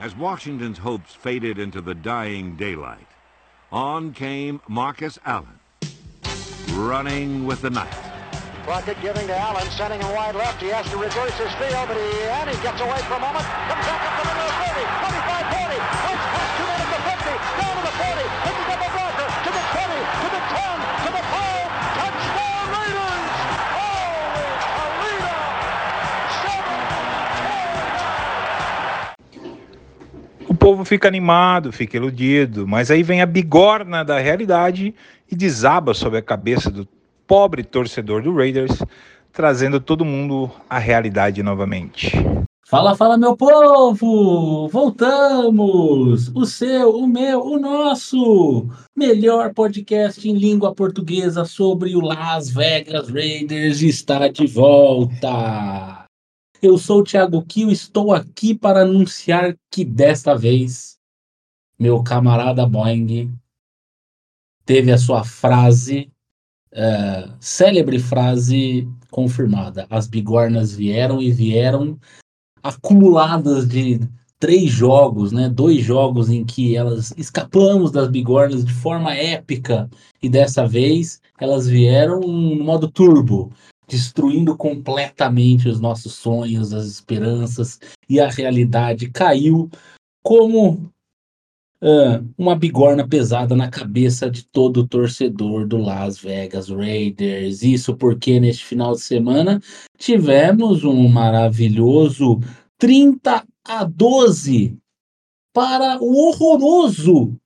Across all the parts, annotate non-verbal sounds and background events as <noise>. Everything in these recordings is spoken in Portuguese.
as Washington's hopes faded into the dying daylight, on came Marcus Allen, running with the night. Crockett giving to Allen, sending him wide left. He has to reverse his field, but he, and he gets away for a moment. Comes up povo fica animado, fica iludido, mas aí vem a bigorna da realidade e desaba sobre a cabeça do pobre torcedor do Raiders, trazendo todo mundo à realidade novamente. Fala, fala, meu povo! Voltamos! O seu, o meu, o nosso melhor podcast em língua portuguesa sobre o Las Vegas Raiders está de volta! Eu sou o Thiago Kiel, estou aqui para anunciar que desta vez meu camarada Boeing teve a sua frase, é, célebre frase confirmada. As bigornas vieram e vieram acumuladas de três jogos, né? Dois jogos em que elas escapamos das bigornas de forma épica e dessa vez elas vieram no modo turbo, destruindo completamente os nossos sonhos, as esperanças e a realidade caiu como ah, uma bigorna pesada na cabeça de todo torcedor do Las Vegas Raiders. Isso porque neste final de semana tivemos um maravilhoso 30 a 12 para o horroroso,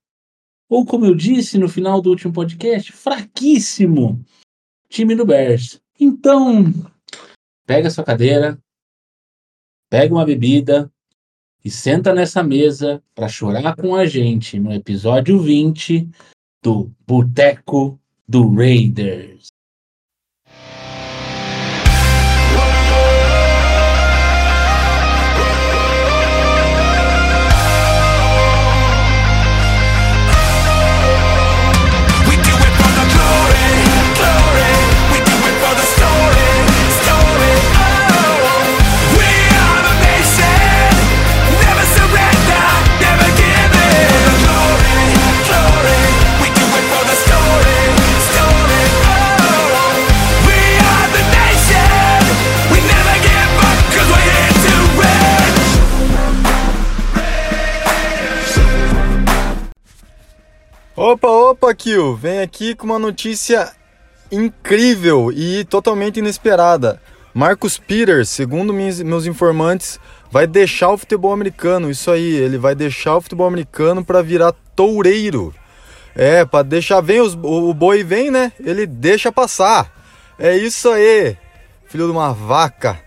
ou como eu disse no final do último podcast, fraquíssimo time do Bears. Então, pega sua cadeira, pega uma bebida e senta nessa mesa para chorar com a gente no episódio 20 do Boteco do Raiders. Opa, opa, Kill! Vem aqui com uma notícia incrível e totalmente inesperada. Marcus Peters, segundo meus informantes, vai deixar o futebol americano. Isso aí, ele vai deixar o futebol americano para virar toureiro. É, para deixar vem os, o boi vem, né? Ele deixa passar. É isso aí, filho de uma vaca.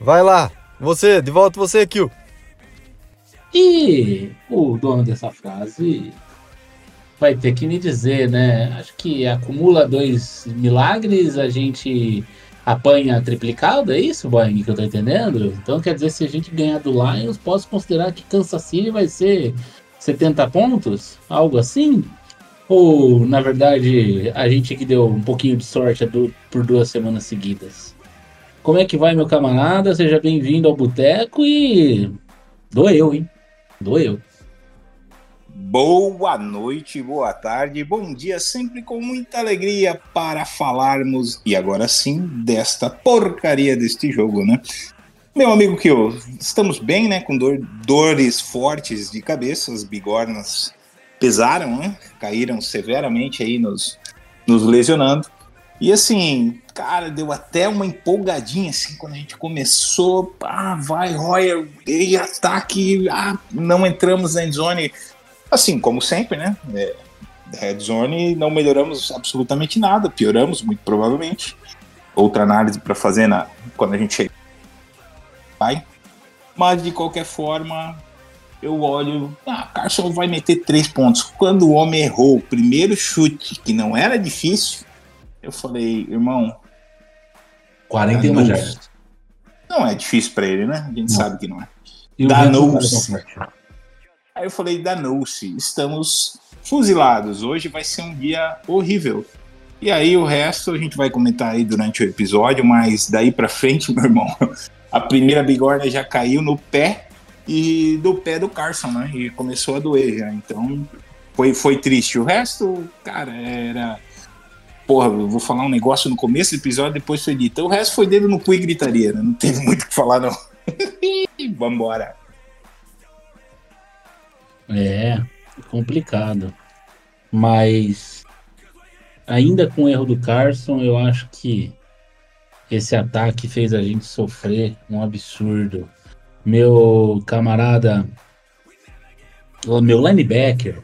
Vai lá, você, de volta você, Kill. E o dono dessa frase vai ter que me dizer, né? Acho que acumula dois milagres, a gente apanha triplicado, é isso, Boeing, que eu tô entendendo? Então quer dizer, se a gente ganhar do Lions, posso considerar que Kansas City vai ser 70 pontos? Algo assim? Ou, na verdade, a gente que deu um pouquinho de sorte por duas semanas seguidas? Como é que vai, meu camarada? Seja bem-vindo ao Boteco e... Doeu, hein? Doeu. Boa noite, boa tarde, bom dia, sempre com muita alegria para falarmos, e agora sim, desta porcaria deste jogo, né? Meu amigo Kyo, estamos bem, né? Com dor- dores fortes de cabeça, as bigornas pesaram, né? Caíram severamente aí, nos, nos lesionando. E assim, cara, deu até uma empolgadinha assim quando a gente começou. Ah, vai, Royer, e ataque. Ah, não entramos na endzone. Assim, como sempre, né? É, Red Zone não melhoramos absolutamente nada, pioramos muito provavelmente. Outra análise para fazer na, quando a gente chega. Vai. Mas de qualquer forma, eu olho. Ah, Carson vai meter três pontos. Quando o homem errou o primeiro chute, que não era difícil, eu falei, irmão, 41 Danou-se. jardas. não é difícil para ele, né? A gente Não. sabe que não é. E Aí eu falei, danou-se, estamos fuzilados. Hoje vai ser um dia horrível. E aí o resto a gente vai comentar aí durante o episódio, mas daí pra frente, <laughs> meu irmão, a primeira bigorna já caiu no pé e do pé do Carson, né? E começou a doer já. Então foi, foi triste. O resto, cara, era. Porra, eu vou falar um negócio no começo do episódio, depois foi dito. O resto foi dedo no cu e gritaria, né? Não teve muito o que falar, não. <laughs> Vambora. É, complicado. Mas ainda com o erro do Carson, eu acho que esse ataque fez a gente sofrer um absurdo. Meu camarada, meu linebacker,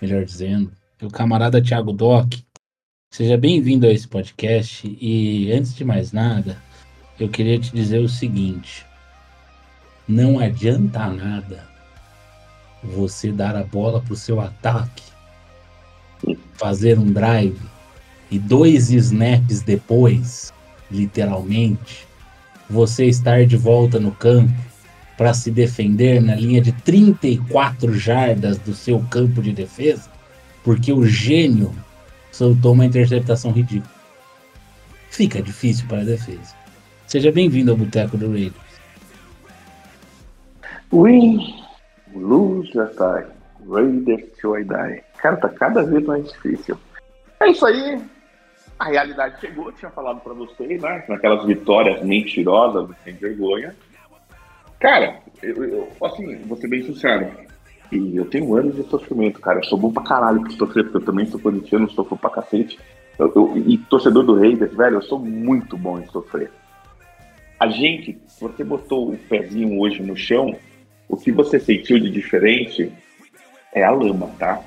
melhor dizendo, meu camarada Thiago Doc, seja bem-vindo a esse podcast. E antes de mais nada, eu queria te dizer o seguinte: não adianta nada você dar a bola para o seu ataque, fazer um drive e dois snaps depois, literalmente, você estar de volta no campo para se defender na linha de 34 jardas do seu campo de defesa, porque o gênio soltou uma interceptação ridícula. Fica difícil para a defesa. Seja bem-vindo ao Boteco do Raiders. Win, lose or tie. Raiders till I die. Cara, tá cada vez mais difícil. É isso aí. A realidade chegou, eu tinha falado pra vocês, né? Naquelas vitórias mentirosas, sem vergonha. Cara, eu, eu, assim, vou ser bem sincero. E eu tenho anos de sofrimento, cara. Eu sou bom pra caralho pra sofrer, porque eu também sou corintiano, sofro pra cacete. Eu- eu- e torcedor do Raiders, velho, eu sou muito bom em sofrer. A gente, você botou o pezinho hoje no chão, o que você sentiu de diferente é a lama, tá?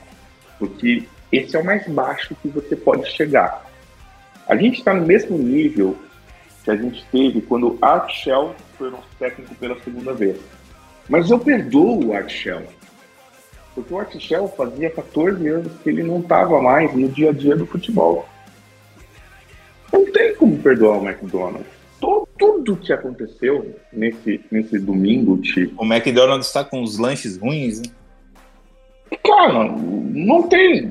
Porque esse é o mais baixo que você pode chegar. A gente está no mesmo nível que a gente teve quando Art Shell foi nosso técnico pela segunda vez. Mas eu perdoo o Art Shell. Porque o Art Shell fazia 14 anos que ele não estava mais no dia a dia do futebol. Não tem como perdoar o McDonald's. To- Tudo que aconteceu nesse, nesse domingo, tipo, O McDonald's tá com os lanches ruins, né? Cara, não tem,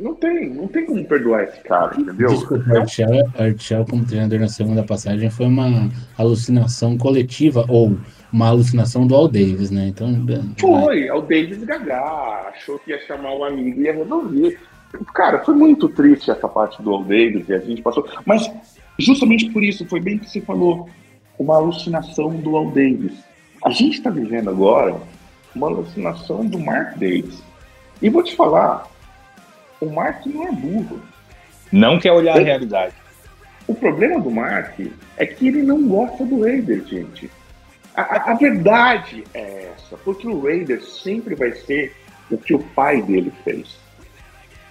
não tem, não tem como perdoar esse cara, entendeu? Desculpa, Archel, Archel como treinador na segunda passagem foi uma alucinação coletiva ou uma alucinação do Al Davis, né? Então, Foi, o Davis Gagá, achou que ia chamar o amigo e ia resolver. Cara, foi muito triste essa parte do Al Davis e a gente passou. Mas justamente por isso, foi bem que você falou, uma alucinação do Al Davis. A gente está vivendo agora uma alucinação do Mark Davis. E vou te falar, o Mark não é burro. Não quer olhar a realidade. O problema do Mark é que ele não gosta do Raiders, gente. A, a- verdade é essa, porque o Raiders sempre vai ser o que o pai dele fez.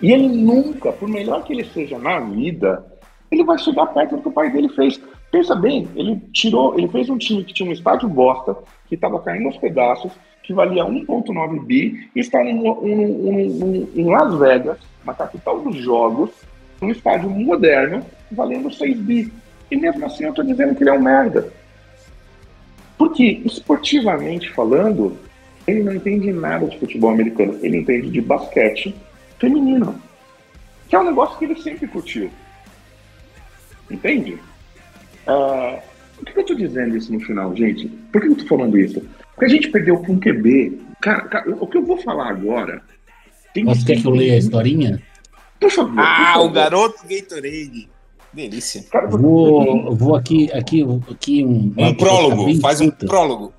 E ele nunca, por melhor que ele seja na vida, ele vai chegar perto do que o pai dele fez. Pensa bem, ele tirou, ele fez um time que tinha um estádio bosta, que estava caindo aos pedaços, que valia 1,9 bi, e está em, em Las Vegas, na capital dos jogos, um estádio moderno, valendo 6 bi. E mesmo assim eu tô dizendo que ele é um merda. Porque, esportivamente falando, ele não entende nada de futebol americano. Ele entende de basquete feminino. Que é um negócio que ele sempre curtiu. Entende? Ah, por que eu tô dizendo isso no final, gente? Por que eu tô falando isso? Porque a gente perdeu com um QB. Cara, cara, o que eu vou falar agora. tem você quer que eu leia a historinha? Por favor. por Ah, favor. o garoto Gatorade. Delícia. Cara, Vou, vou aqui, aqui, aqui um. Um prólogo. bem Faz um curta. prólogo.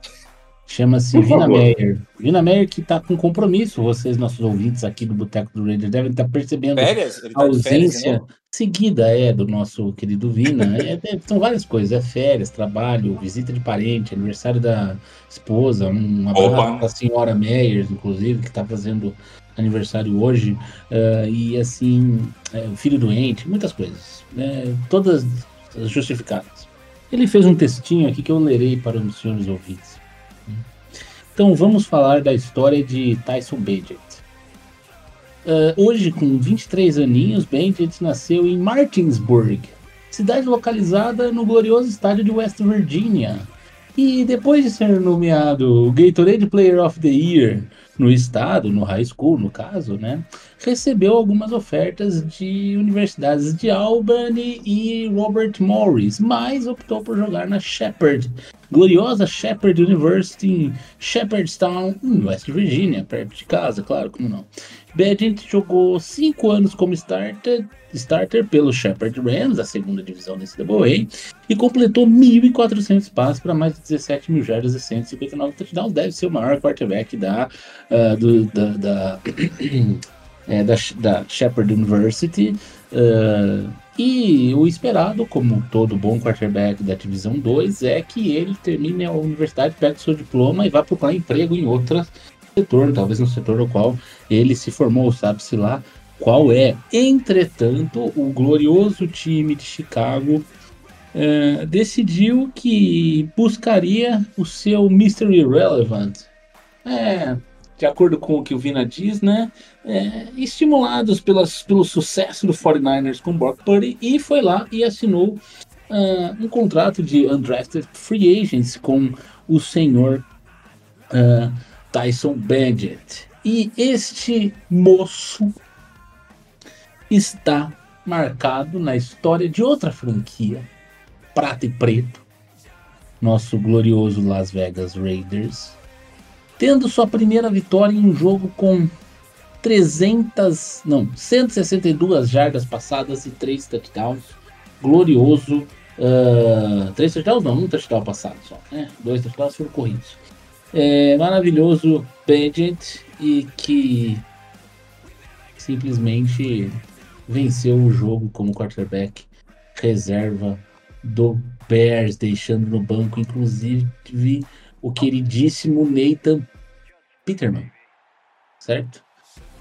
Chama-se Vina. Meyer. Vina Meyer que tá com compromisso. Vocês, nossos ouvintes aqui do Boteco do Raiders, devem estar percebendo Férias? A tá férias, ausência né? seguida é do nosso querido Vina. É, é, são várias coisas, é férias, trabalho, visita de parente, aniversário da esposa, um abraço a senhora Meyers, inclusive, que está fazendo aniversário hoje, ah, e assim, é, filho doente, muitas coisas, né, todas justificadas. Ele fez um textinho aqui que eu lerei para os senhores ouvintes. Então vamos falar da história de Tyson Bagent. Ah, hoje, com 23 aninhos, Bandit nasceu em Martinsburg, cidade localizada no glorioso estádio de West Virginia. E depois de ser nomeado Gatorade Player of the Year no estado, no high school, no caso, né? Recebeu algumas ofertas de universidades de Albany e Robert Morris, mas optou por jogar na Shepherd, gloriosa Shepherd University em Shepherdstown, em West Virginia, perto de casa, claro, como não. Badgett jogou cinco anos como starter, starter pelo Shepherd Rams, da segunda divisão da NCAA, e completou 1.400 passes para mais de 17 mil jardas e 159 touchdowns. Deve ser o maior quarterback da, ah, do- da, da, <clears throat> é, da, da Shepherd University. ah, e o esperado, como todo bom quarterback da Divisão 2, é que ele termine a universidade, pegue seu diploma e vá procurar emprego em outro setor, talvez no setor no qual ele se formou, sabe-se lá qual é. Entretanto, o glorioso time de Chicago eh, decidiu que buscaria o seu Mystery Relevant. É, de acordo com o que o Vina diz, né? é, estimulados pelas, pelo sucesso do 49ers com Brock Purdy, e foi lá e assinou ah, um contrato de undrafted free agents com o senhor ah, Tyson Badgett. E este moço está marcado na história de outra franquia, prata e preto, nosso glorioso Las Vegas Raiders, tendo sua primeira vitória em um jogo com 300, não, 162 jardas passadas e 3 touchdowns. Glorioso. ah, três touchdowns não, um touchdown passado só, né? Dois touchdowns foram corridos. É, maravilhoso Badgett e que simplesmente venceu o jogo como quarterback reserva do Bears, deixando no banco, inclusive, o queridíssimo Nathan Peterman, certo?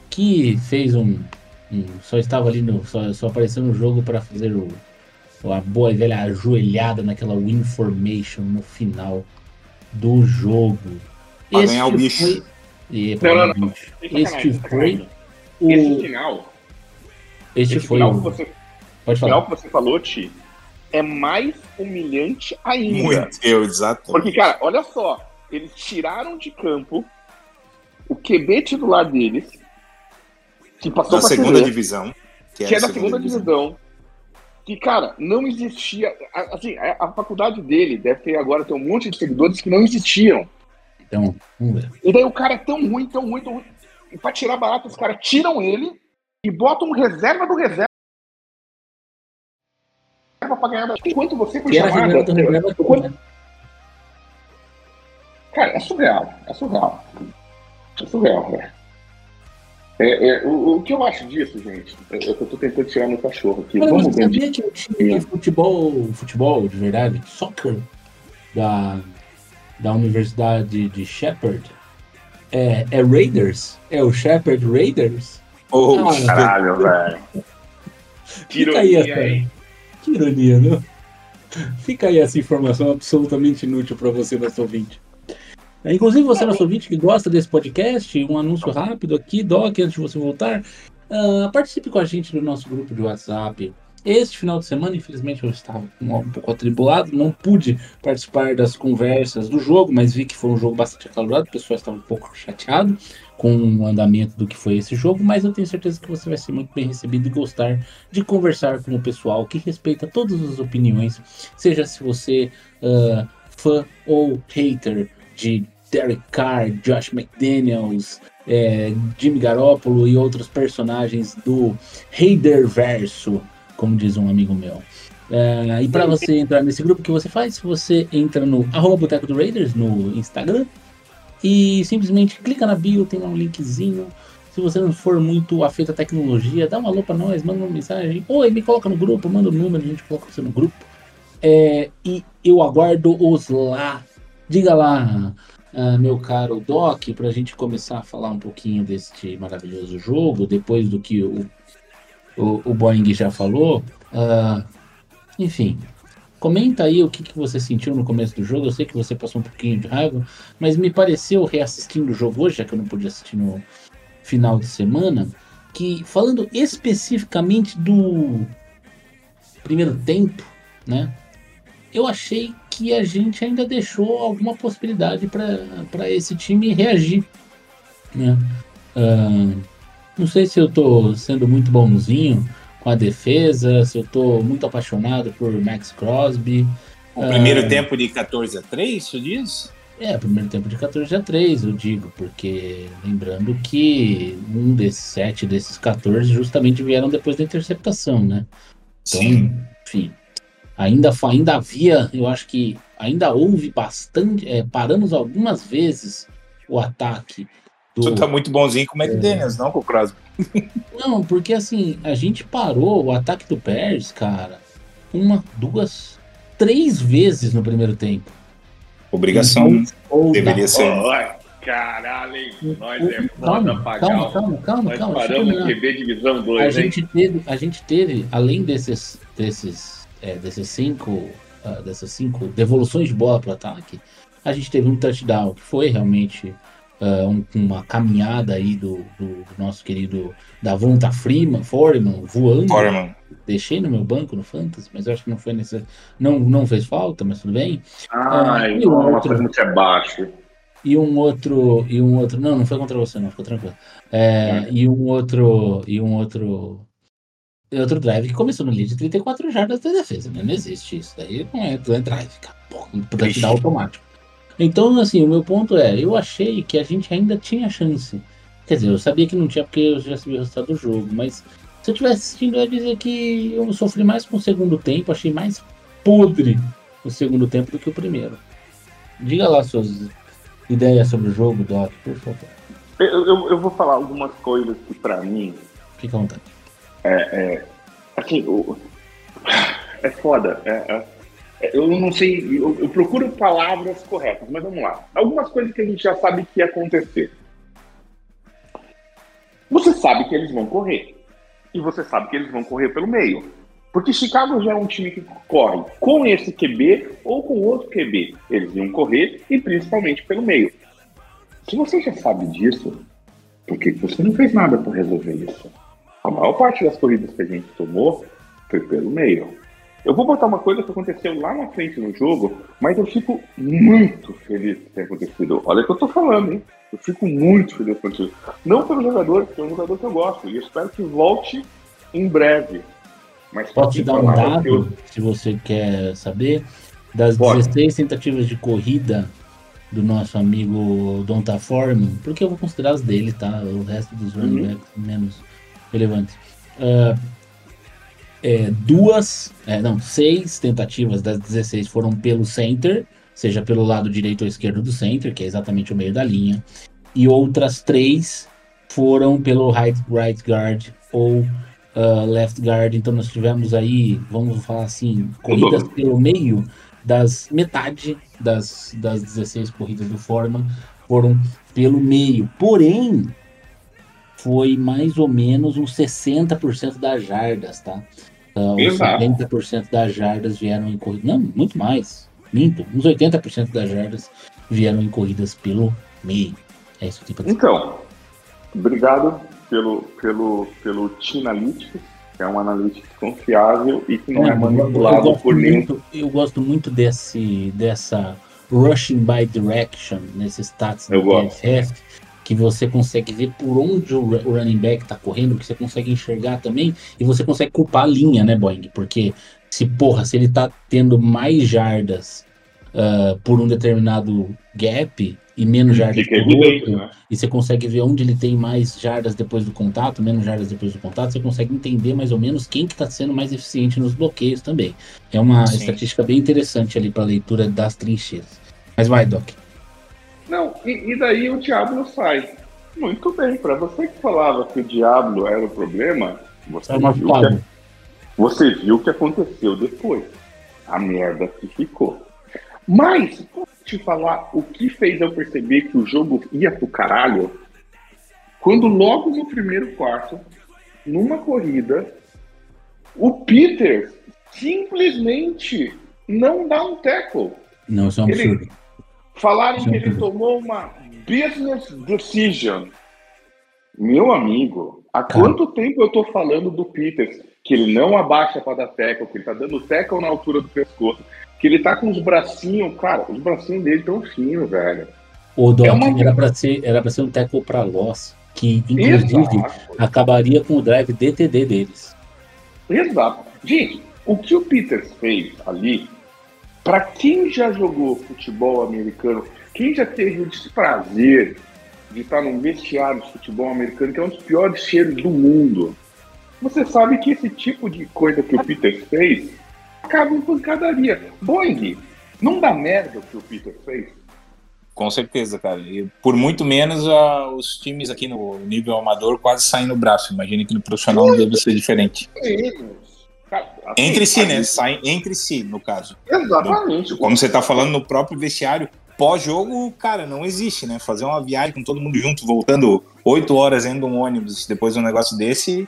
Que fez um. um- só estava ali no. Só, só apareceu no jogo para fazer o, a boa e velha ajoelhada naquela win formation no final do jogo. Pra ganhar o bicho. Foi, e, Não, não, o não. bicho. Este foi o. Esse final, Este esse foi final, o. que você, Pode final falar. que você falou, Ti, é mais humilhante ainda. Muito, eu, exato. Porque, cara, olha só, eles tiraram de campo o QB titular deles, que passou Da pra segunda TV, divisão. que é da segunda divisão. Que, cara, não existia. a- Assim, a, a faculdade dele deve ter agora ter um monte de seguidores que não existiam. Então. E daí o cara é tão ruim, tão ruim, tão ruim. E pra tirar barato, os caras tiram ele e botam um reserva do reserva pra ganhar. Enquanto você foi Que era chamada. reserva do reserva, enquanto- né? Cara, é surreal. É surreal. É surreal, velho. É, é, o, o que eu acho disso, gente, é, é que eu tô tentando tirar meu cachorro aqui. Cara, Vamos você ver. sabia que o time de futebol, futebol de verdade, soccer, da, da Universidade de Shepherd, é, é Raiders? É o Shepherd Raiders? Oh, Ah, Caralho, velho. Fica aí hein? Que ironia, não? Fica aí essa informação absolutamente inútil para você, nosso ouvinte. É, Inclusive, você, nosso ouvinte, que gosta desse podcast, um anúncio rápido aqui, Doc, antes de você voltar. ah, participe com a gente do nosso grupo de WhatsApp. Este final de semana, infelizmente, eu estava um pouco atribulado, não pude participar das conversas do jogo, mas vi que foi um jogo bastante acalorado, o pessoal estava um pouco chateado com o andamento do que foi esse jogo, mas eu tenho certeza que você vai ser muito bem recebido e gostar de conversar com o pessoal que respeita todas as opiniões, seja se você ah, fã ou hater de Derek Carr, Josh McDaniels, é, Jimmy Garoppolo e outros personagens do Raiderverso, como diz um amigo meu. É, e para você entrar nesse grupo, que você faz? Você entra no arroba Boteco do Raiders no Instagram e simplesmente clica na bio, tem lá um linkzinho. Se você não for muito afeito à tecnologia, dá um alô nós, manda uma mensagem. Oi, me coloca no grupo, manda o número, a gente coloca você no grupo. É, e eu aguardo os lá. Diga lá, ah, meu caro Doc, pra gente começar a falar um pouquinho deste maravilhoso jogo, depois do que o, o, o Boeing já falou. Ah, enfim, comenta aí o que, que você sentiu no começo do jogo. Eu sei que você passou um pouquinho de raiva, mas me pareceu, reassistindo o jogo hoje, já que eu não pude assistir no final de semana, que falando especificamente do primeiro tempo, né? Eu achei que a gente ainda deixou alguma possibilidade para esse time reagir. né? Ah, não sei se eu tô sendo muito bonzinho com a defesa, se eu tô muito apaixonado por Max Crosby. O primeiro Ah, tempo de 14 a 3, isso diz? É, primeiro tempo de 14 a 3, eu digo, porque lembrando que um desses sete desses 14 justamente vieram depois da interceptação, né? Então, enfim, ainda, ainda havia, eu acho que ainda houve bastante, é, paramos algumas vezes o ataque do... Tu tá muito bonzinho com o McDaniels, não com o Crosby. Não, porque assim, a gente parou o ataque do Bears, cara, uma, duas, três vezes no primeiro tempo. Obrigação Ou deveria ser. Ai, caralho, hein? Nós é Calma, foda calma, calma, calma, Nós calma, paramos Divisão A 2, hein? gente teve, a gente teve, além desses, desses, é, desses cinco, ah, dessas cinco devoluções de bola para o ataque, a gente teve um touchdown que foi realmente ah, um- uma caminhada aí do, do- nosso querido Davonta Freeman, Foreman, voando. Foreman. Deixei no meu banco no Fantasy, mas eu acho que não foi nesse, não, não fez falta, mas tudo bem. Ai, e o nossa, outro? como você é baixo. E um outro, e um outro, não, não foi contra você, não, ficou tranquilo. É, E um outro, e um outro, e outro drive que começou no lead de 34 jardas da defesa, né? Não existe isso, daí não é, não é drive, cara, te dar automático. Então, assim, o meu ponto é, eu achei que a gente ainda tinha chance. Quer dizer, eu sabia que não tinha porque eu já sabia o resultado do jogo, mas se eu tivesse assistindo, eu ia dizer que eu sofri mais com o segundo tempo, achei mais podre o segundo tempo do que o primeiro. Diga lá suas ideias sobre o jogo, Doc, por favor. Eu, eu, eu vou falar algumas coisas que pra mim Fica à vontade. assim, o- é foda. é- é- é- eu não sei, eu, eu procuro palavras corretas, mas vamos lá. Algumas coisas que a gente já sabe que ia acontecer. Você sabe que eles vão correr. E você sabe que eles vão correr pelo meio. Porque Chicago já é um time que corre com esse QB ou com outro QB. Eles iam correr e principalmente pelo meio. Se você já sabe disso, por que que você não fez nada para resolver isso? A maior parte das corridas que a gente tomou foi pelo meio. Eu vou botar uma coisa que aconteceu lá na frente no jogo, mas eu fico muito feliz que tenha acontecido. Olha o que eu tô falando, hein? Eu fico muito feliz com isso. Não pelo jogador, porque é um jogador que eu gosto. E eu espero que volte em breve. Mas Posso te dar um que eu- dado, se você quer saber? Das Pode. 16 tentativas de corrida do nosso amigo Donta Foreman, porque eu vou considerar as dele, tá? O resto dos running Uhum. backs menos relevantes. Ah, é, duas, é, não, seis tentativas das 16 foram pelo center, seja pelo lado direito ou esquerdo do center, que é exatamente o meio da linha, e outras três foram pelo right, right guard ou ah, left guard. Então nós tivemos aí, vamos falar assim, corridas pelo meio das metade das, das 16 corridas do Foreman foram pelo meio. Porém, foi mais ou menos uns 60% das jardas, tá? Uns Exato. 70% das jardas vieram em corridas. Não, muito mais. Minto. Uns 80% das jardas vieram em corridas pelo meio. É isso que tenho pra dizer. Então, obrigado pelo, pelo, pelo Tinalytics, que é um analytics confiável e que não é É, manipulado por nenhum. muito, eu gosto muito desse, dessa rushing by direction nesses stats Eu do. PFF, que você consegue ver por onde o ru- o running back tá correndo, que você consegue enxergar também, e você consegue culpar a linha, né, Boeing? Porque se, porra, se ele tá tendo mais jardas ah, por um determinado gap e menos jardas Fica por outro, né? e você consegue ver onde ele tem mais jardas depois do contato, menos jardas depois do contato, você consegue entender mais ou menos quem que está sendo mais eficiente nos bloqueios também. É uma Sim. estatística bem interessante ali para leitura das trincheiras. Mas vai, Doc. Não, e, e daí o Diablo sai. Muito bem, para você que falava que o Diablo era o problema, você, É uma viu, que, você viu o que aconteceu depois. A merda que ficou. Mas, posso te falar o que fez eu perceber que o jogo ia pro caralho? Quando logo no primeiro quarto, numa corrida, o Peter simplesmente não dá um tackle. Não, isso é um Ele- absurdo. Falaram que ele tomou uma business decision. Meu amigo, há Cara. quanto tempo eu tô falando do Peters que ele não abaixa para dar tackle, que ele tá dando tackle na altura do pescoço, que ele tá com os bracinhos, cara, os bracinhos dele tão finos, velho. O Doc É uma- era para ser, era pra ser um tackle para loss, que inclusive Exato. acabaria com o drive DTD deles. Exato. Gente, o que o Peters fez ali, para quem já jogou futebol americano, quem já teve o desprazer de estar num vestiário de futebol americano, que é um dos piores cheiros do mundo, você sabe que esse tipo de coisa que o Peters fez acaba em pancadaria. Boeing, não dá merda o que o Peters fez? Com certeza, cara. E por muito menos ah, os times aqui no nível amador quase saem no braço. Imagina que no profissional deve ser diferente. Cara, assim, Entre si, né? ali- Saem entre si, no caso. Exatamente. Como você tá falando no próprio vestiário, pós-jogo, cara, não existe, né? Fazer uma viagem com todo mundo junto, voltando oito horas dentro de um ônibus, depois de um negócio desse,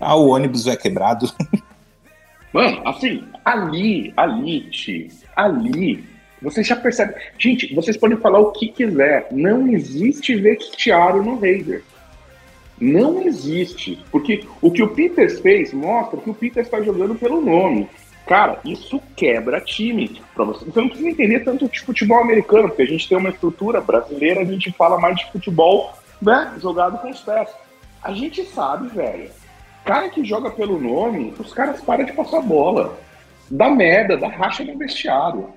ah, o ônibus é quebrado. <laughs> Mano, assim, ali, ali, Ti, ali, você já percebe. Gente, vocês podem falar o que quiser. Não existe vestiário no Raider. Não existe. Porque o que o Peters fez mostra que o Peters está jogando pelo nome. Cara, isso quebra time. Pra você, você não precisa entender tanto de futebol americano, porque a gente tem uma estrutura brasileira, a gente fala mais de futebol né, jogado com os pés. A gente sabe, velho. Cara que joga pelo nome, os caras param de passar bola. Dá merda, dá racha no vestiário.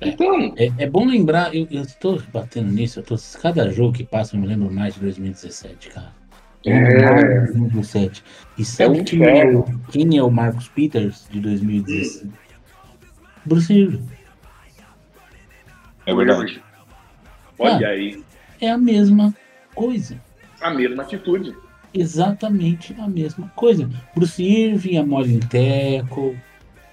Então, É, é bom lembrar, eu, tô batendo nisso, eu tô, cada jogo que passa eu me lembro mais de 2017, cara. É. mais de 2017. E sabe um quem, é quem é o Marcus Peters de 2017? Bruce Irving. É verdade. olha aí, É a mesma coisa. a mesma atitude. Exatamente a mesma coisa. Bruce Irving, a Molly Teco.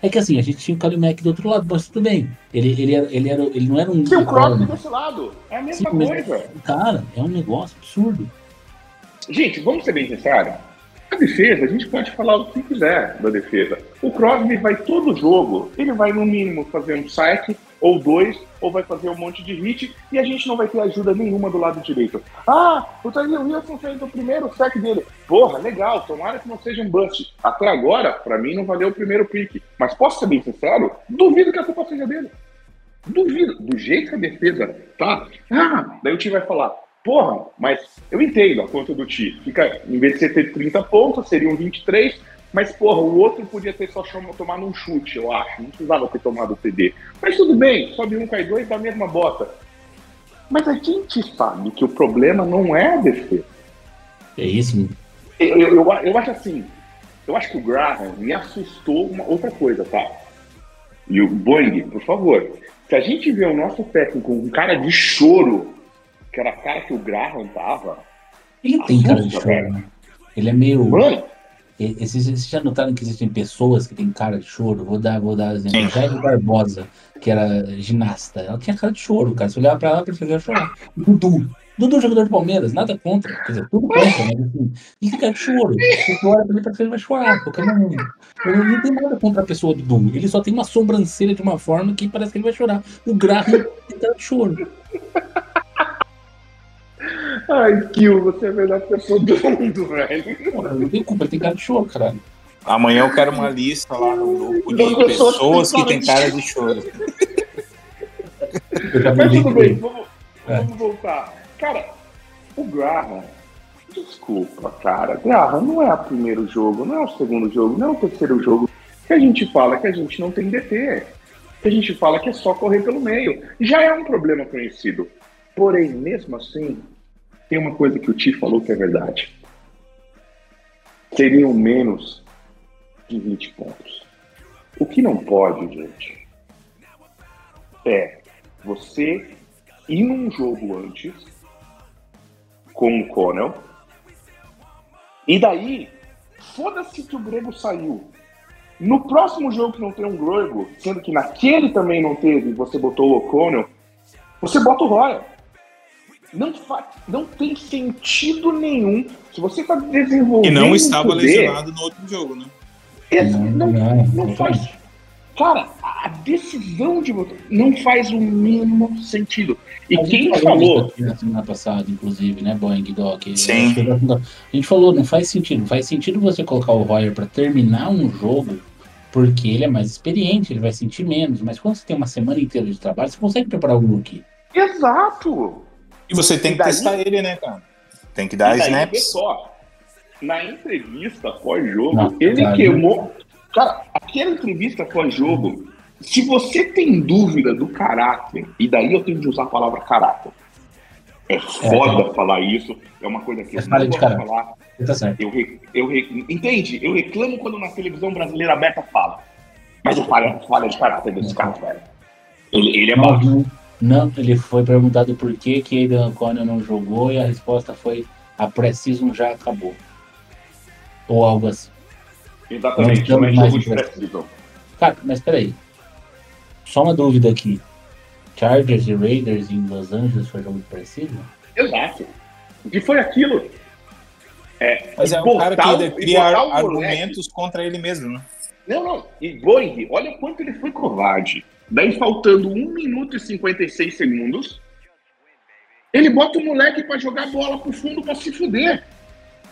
É que assim, a gente tinha o Kalil Mack do outro lado, mas tudo bem. Ele, ele, era, ele, era, ele não era um. Tem o Crosby desse lado. É a mesma Sim, mas- coisa. Cara, é um negócio absurdo. Gente, vamos ser bem sinceros. A defesa, a gente pode falar o que quiser da defesa. O Crosby vai todo jogo, ele vai no mínimo fazer um saque ou dois, ou vai fazer um monte de hit, e a gente não vai ter ajuda nenhuma do lado direito. Ah, o Tyler Wilson fez o primeiro saque dele. Porra, legal, tomara que não seja um bust. Até agora, pra mim, não valeu o primeiro pick. Mas posso ser bem sincero? Duvido que a culpa seja dele. Duvido. Do jeito que a defesa tá. Ah, daí o time vai falar, porra, mas eu entendo a conta do Ti. Fica, em vez de você ter 30 pontos, seriam 23, mas porra, o outro podia ter só chama- tomado um chute, eu acho. Não precisava ter tomado o TD. Mas tudo bem, sobe um, cai dois, dá a mesma bota. Mas a gente sabe que o problema não é a defesa. É isso. Eu, eu, eu, eu acho assim, eu acho que o Graham me assustou uma outra coisa, tá? E o Boeing, por favor, se a gente vê o nosso técnico com um cara de choro, que era a cara que o Graham tava, Ele tem cara de choro, velho. né? Ele é meio. mano, E- vocês já notaram que existem pessoas que têm cara de choro? Vou dar, vou dar exemplo. Jair Barbosa, que era ginasta, ela tinha cara de choro, cara. Se olhava pra ela, preferia chorar. Dudu. Dudu, jogador de Palmeiras, nada contra. Quer dizer, tudo contra, <laughs> mas assim, ele tem cara de choro. Você olha pra ele, parece que ele vai chorar, qualquer momento. Ele não tem nada contra a pessoa do Dudu. Ele só tem uma sobrancelha de uma forma que parece que ele vai chorar. O Graham tem cara de choro. Ai, Kill, você é a melhor pessoa do mundo, velho. Porra, não tem culpa, ele tem cara de choro, caralho. Amanhã eu quero uma lista lá no grupo de pessoas que têm cara de choro. Mas tudo bem, vamos, É. vamos voltar. Cara, o Graham, desculpa, cara. Graham não é o primeiro jogo, não é o segundo jogo, não é o terceiro jogo que a gente fala que a gente não tem DT. Que a gente fala que é só correr pelo meio. Já é um problema conhecido. Porém, mesmo assim, tem uma coisa que o Ti falou que é verdade. Seriam menos de 20 pontos. O que não pode, gente, é você ir num jogo antes com o Connell e daí foda-se que o Grego saiu. No próximo jogo que não tem um Grego, sendo que naquele também não teve, você botou o O'Connell, você bota o Royal. Não, fa não tem sentido nenhum. Se você está desenvolvendo. E não estava poder, lesionado no outro jogo, né? esse- Não, não, não, faz. Cara, a decisão de votar não faz o mínimo sentido. E A quem falou falou. isso aqui na semana passada, inclusive, né, Boeing Doc? Sim. A gente falou, não faz sentido. Não faz sentido você colocar o Royer pra terminar um jogo, porque ele é mais experiente, ele vai sentir menos. Mas quando você tem uma semana inteira de trabalho, você consegue preparar o rookie. Exato! E você tem E que daí- testar ele, né, cara? Tem que dar E daí, snaps. só, na entrevista pós-jogo, ele cara, queimou. Cara, aquela entrevista pós-jogo, se você tem dúvida do caráter, e daí eu tenho de usar a palavra caráter. É foda falar isso, é uma coisa que É eu não caráter. falar. Tá certo. Eu, re- eu re- entende? Eu reclamo quando na televisão brasileira aberta fala. Mas é falha, falha de caráter desse cara, velho. Ele, ele é baixo. Não, ele foi perguntado por que que Aidan O'Connor não jogou e a resposta foi a pré-season já acabou. Ou algo assim. Exatamente, não não estamos jogo de mais pré-season. Cara, mas peraí. Só uma dúvida aqui. Chargers e Raiders em Los Angeles foi jogo de pré-season? Exato. E foi aquilo. É, Mas é um cara que o- cria o argumentos contra ele mesmo, né? Não, não. E Boeing, olha quanto ele foi covarde. Daí, faltando 1 minuto e 56 segundos, ele bota o moleque pra jogar bola pro fundo pra se fuder.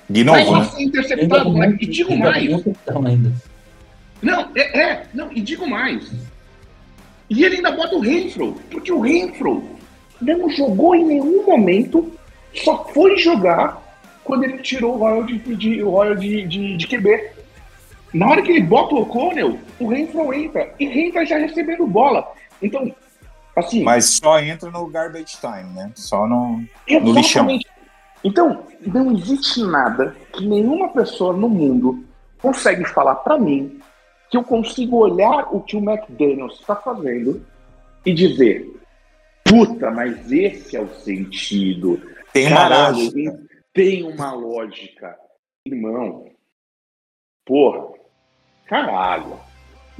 De Vai novo, lá né? ser interceptado, moleque. E digo mais. Não, é, é, não, e digo mais. E ele ainda bota o Renfro, porque o Renfro não jogou em nenhum momento, só foi jogar quando ele tirou o Royal de, de, o Royal de, de, de QB. Na hora que ele bota o O'Connell, o Renfro entra, e entra já recebendo bola. Então, assim, Mas só entra no garbage time, né? Só no, no lixão. Então, não existe nada que nenhuma pessoa no mundo consegue falar pra mim que eu consigo olhar o que o McDaniels está fazendo e dizer: puta, mas esse é o sentido. Tem uma Caralho, lógica. tem uma lógica. Irmão, porra, caralho,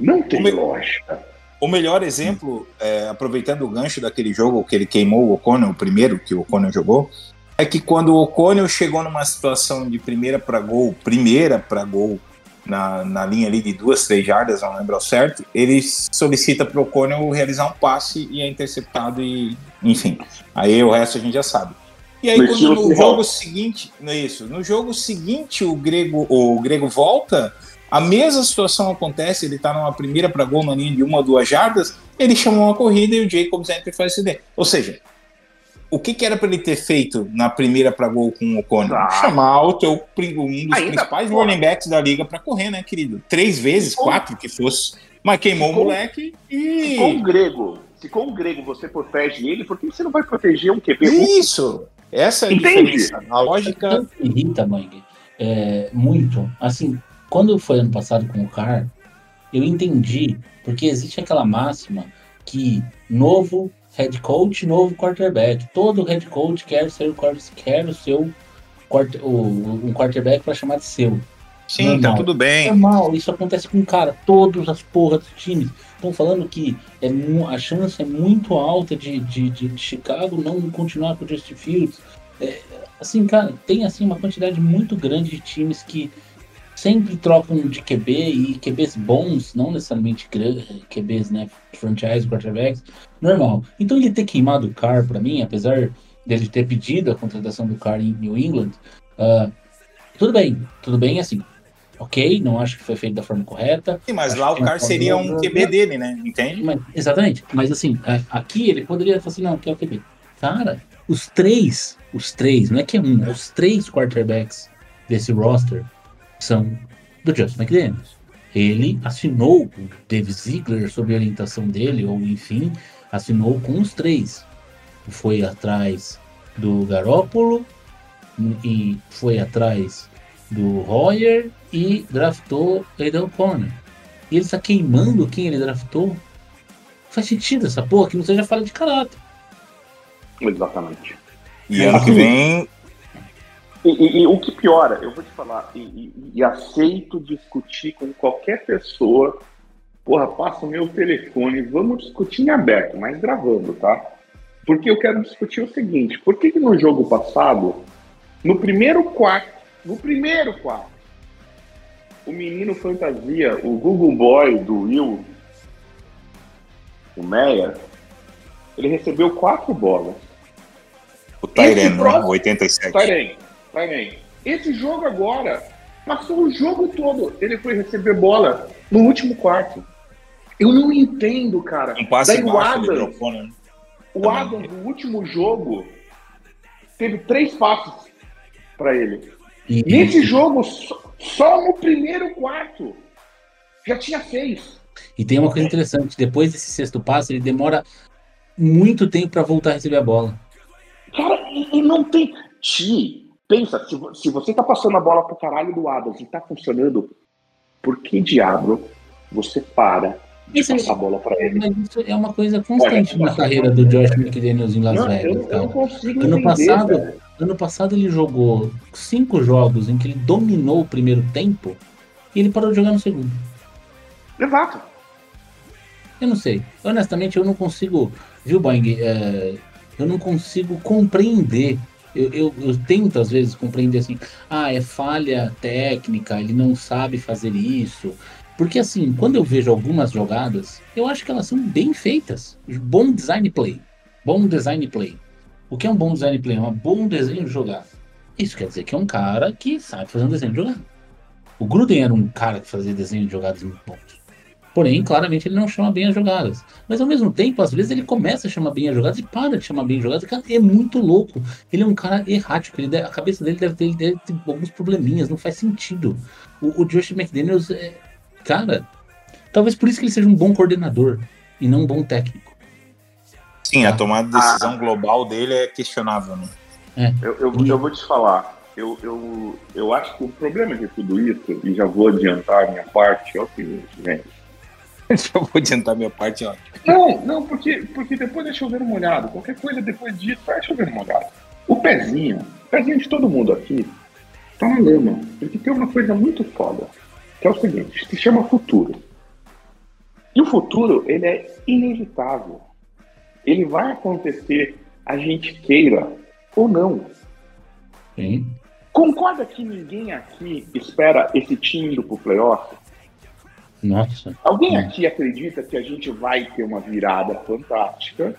não tem O me- lógica. O melhor exemplo, é, aproveitando o gancho daquele jogo que ele queimou o O'Connell, o primeiro que o O'Connell jogou, é que quando o O'Connell chegou numa situação de primeira para gol, primeira para gol, na, na linha ali de duas, três jardas, não lembro ao certo, ele solicita para o O'Connell realizar um passe e é interceptado e, enfim, aí o resto a gente já sabe. E aí quando no jogo seguinte, não é isso, no jogo seguinte o Grego, o Grego volta, a mesma situação acontece, ele tá numa primeira para gol na linha de uma ou duas jardas, ele chamou uma corrida e o Jacobs entra e faz CD. Ou seja, o que, que era para ele ter feito na primeira para gol com o Conor? Ah. Chamar o teu um dos Ainda, principais porra. running backs da liga para correr, né, querido? Três vezes, Ficou- quatro que fosse. Mas queimou Ficou- o moleque Se com o e. grego, se com o grego você protege ele, por que você não vai proteger um QB? Isso! Essa é a Entende? diferença. A lógica. Me irrita, Mangue, é, muito. Assim, quando foi ano passado com o Car, eu entendi, porque existe aquela máxima que novo head coach, novo quarterback. Todo head coach quer ser o quer o seu o, um quarterback para chamar de seu. Sim, tá Normal. tudo bem. Normal, isso acontece com cara, todos as porras dos times. Estão falando que é, a chance é muito alta de, de, de- de Chicago não continuar com o Justin Fields. É, assim, cara, tem assim uma quantidade muito grande de times que sempre trocam de QB e QBs bons, não necessariamente QBs, né, franchise quarterbacks, normal. Então ele ter queimado o Carr para mim, apesar dele ter pedido a contratação do Carr em New England, ah, tudo bem, tudo bem assim. Ok, não acho que foi feito da forma correta. Sim, mas lá o cara seria um. QB dele, né? Entende? Mas- exatamente. Mas assim, aqui ele poderia falar assim, não, que é o QB. Cara, os três, os três, não é que é um, os três quarterbacks desse roster são do Justin McDaniels. Ele assinou com o Dave Ziegler sob a orientação dele, ou enfim, assinou com os três. Foi atrás do Garópolo e foi atrás do Royer e draftou Aidan O'Connor. E ele está queimando quem ele draftou. Faz sentido essa porra que não seja falha de caráter. Exatamente. E ano que vem. E, e- e o que piora, eu vou te falar, e, e- aceito discutir com qualquer pessoa. Porra, passa o meu telefone, vamos discutir em aberto, mas gravando, tá? Porque eu quero discutir o seguinte: por que, que no jogo passado, no primeiro quarto, no primeiro quarto, o menino fantasia, o Google Boy do Will, o Meia, ele recebeu quatro bolas. O Tyrene, né? próximo- 87. Tyrene, Tyrene. Esse jogo agora, passou o jogo todo. Ele foi receber bola no último quarto. Eu não entendo, cara. Um passe Daí o baixo Adams, microfone. né? O Adams, no último jogo, teve três passes pra ele. E- Nesse jogo, só, só no primeiro quarto, já tinha seis. E tem uma coisa interessante, depois desse sexto passe, ele demora muito tempo pra voltar a receber a bola. Cara, e, e não tem. Ti, pensa, se, se você tá passando a bola pro caralho do Adams e tá funcionando, por que diabo você para de Isso passar a bola pra ele? Mas isso é uma coisa constante Olha, na carreira do Josh McDaniels em Las Não, eu, Vegas, eu cara. não consigo Ano entender, passado, velho. ano passado ele jogou cinco jogos em que ele dominou o primeiro tempo e ele parou de jogar no segundo. Exato. Eu não sei. Honestamente, eu não consigo. Viu, Boing? É, eu não consigo compreender. Eu, eu, eu tento, às vezes, compreender assim. Ah, é falha técnica, ele não sabe fazer isso. Porque, assim, quando eu vejo algumas jogadas, eu acho que elas são bem feitas. Bom design play. Bom design play. O que é um bom design play? É um bom desenho de jogada. Isso quer dizer que é um cara que sabe fazer um desenho de jogada. O Gruden era um cara que fazia desenho de jogadas muito bons. Porém, claramente ele não chama bem as jogadas. Mas ao mesmo tempo, às vezes ele começa a chamar bem as jogadas e para de chamar bem as jogadas. Cara, é muito louco. Ele é um cara errático. Ele deve- a cabeça dele deve ter, ele deve ter alguns probleminhas. Não faz sentido. O, o Josh McDaniels é. Cara, talvez por isso que ele seja um bom coordenador e não um bom técnico. Sim, a tomada de decisão global dele é questionável, né? Eu, eu, eu vou te falar. Eu, eu, eu acho que o problema de tudo isso, e já vou adiantar a minha parte, é o seguinte, gente. <laughs> Já vou adiantar minha parte, ó. Não, não, porque, porque depois é chover molhado. Qualquer coisa depois disso vai chover molhado. O pezinho, o pezinho de todo mundo aqui, tá na lama. Porque tem uma coisa muito foda, que é o seguinte, se chama futuro. E o futuro, ele é inevitável. Ele vai acontecer, a gente queira ou não. Sim. Concorda que ninguém aqui espera esse time indo pro playoff? Nossa. Alguém Hum. aqui acredita que a gente vai ter uma virada fantástica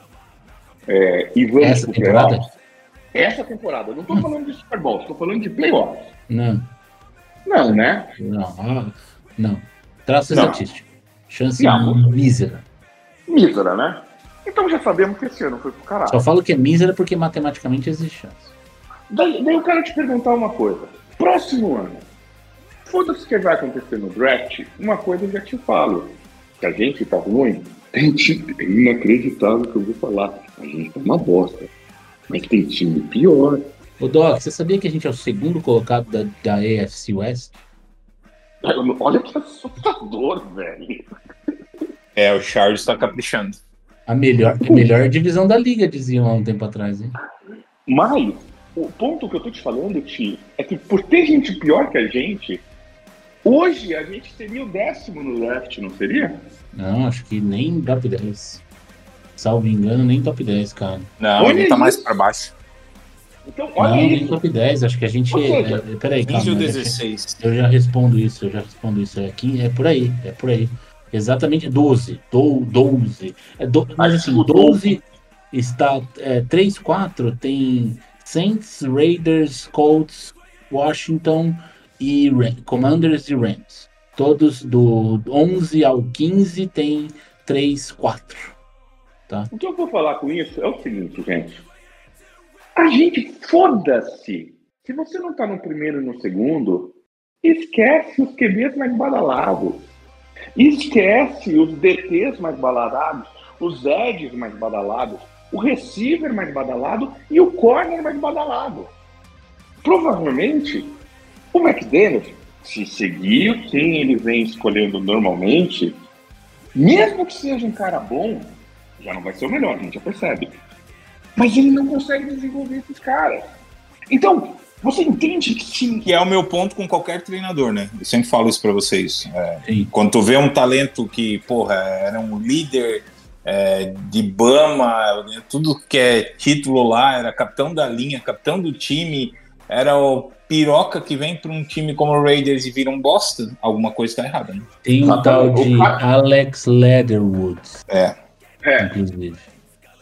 é, e vamos Essa temporada? Essa temporada. Eu não tô falando de Super Bowl, tô falando de playoff. Não, Não, né? não, ah, não. Traço Não. estatístico. Chance Não. mísera. Mísera, né? Então já sabemos que esse ano foi pro caralho. Só falo que é mísera porque matematicamente existe chance. Daí, daí eu quero te perguntar uma coisa. Próximo ano, foda-se o que vai acontecer no draft, uma coisa eu já te falo. Se a gente tá ruim, tem time é inacreditável que eu vou falar. A gente tá uma bosta. Mas tem time pior. Ô Doc, você sabia que a gente é o segundo colocado da, da AFC West? Olha que assustador, velho. É, o Charles tá caprichando. A melhor, a melhor divisão da liga, diziam há um tempo atrás, hein? Mas o ponto que eu tô te falando, Ti, é que por ter gente pior que a gente, hoje a gente seria o décimo no draft, não seria? Não, acho que nem top 10. Salvo engano, nem top 10, cara. Não, Olha ele tá isso. mais pra baixo. Então, olha não, nem top 10. Acho que a gente. Seja, é, peraí, 15 ou calma. eu já- 16. Eu já respondo isso, eu já respondo isso. É, aqui, é por aí, é por aí. Exatamente 12. Do, 12. É do, mas assim, 12 está. É, 3, 4 tem Saints, Raiders, Colts, Washington e Ram- Commanders e Rams. Todos do 11 ao 15 tem 3, 4. O que eu vou falar com isso é o seguinte, gente. A gente, foda-se. Se você não tá no primeiro e no segundo, esquece os QBs mais badalados. Esquece os DTs mais badalados, os edges mais badalados, o receiver mais badalado e o corner mais badalado. Provavelmente, o McDaniels, se seguir quem ele vem escolhendo normalmente, mesmo que seja um cara bom, já não vai ser o melhor, a gente já percebe. Mas ele não consegue desenvolver esses caras. Então, você entende que sim. Que é o meu ponto com qualquer treinador, né? Eu sempre falo isso pra vocês. É, quando tu vê um talento que, porra, era um líder é, de Bama, tudo que é título lá, era capitão da linha, capitão do time, era o piroca que vem pra um time como o Raiders e vira um bosta, alguma coisa tá errada, né? Tem um tal de Alex Leatherwood, É. É, inclusive.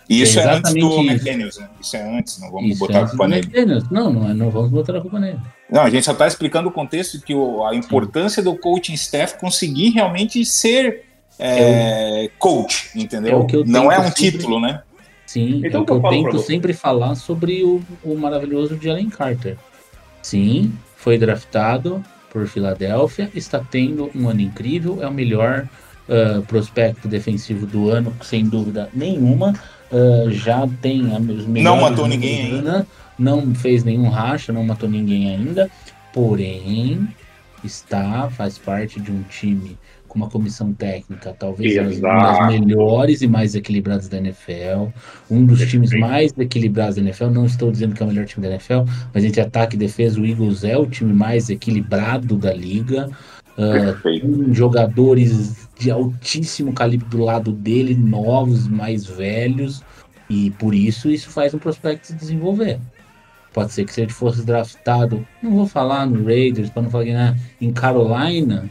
E isso É é, antes do. McDaniels, né? Isso é antes, não vamos Isso, botar a antes culpa nele. McDaniels. Não, não, é- não vamos botar a culpa nele. Não, a gente só tá explicando o contexto que o- a importância do coaching staff conseguir realmente ser é, coach, entendeu? É o que eu não é um sempre- título, né? Sim, Então, é o que eu eu tento sempre falar sobre o, o maravilhoso Jalen Carter. Sim, foi draftado por Filadélfia, está tendo um ano incrível, é o melhor ah, prospecto defensivo do ano, sem dúvida nenhuma. Ah, já tem a- os melhores matou números ninguém ainda. Não fez nenhum racha, não matou ninguém ainda. Porém, está, faz parte de um time com uma comissão técnica, talvez uma das melhores e mais equilibradas da NFL. Um dos times mais equilibrados da NFL. Não estou dizendo que é o melhor time da NFL, mas entre ataque e defesa, o Eagles é o time mais equilibrado da liga. Ah, Perfeito. tem jogadores de altíssimo calibre do lado dele, novos, mais velhos, e por isso isso faz um prospecto se desenvolver. Pode ser que se ele fosse draftado, não vou falar no Raiders, para não falar né, em Carolina,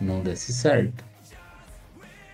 não desse certo.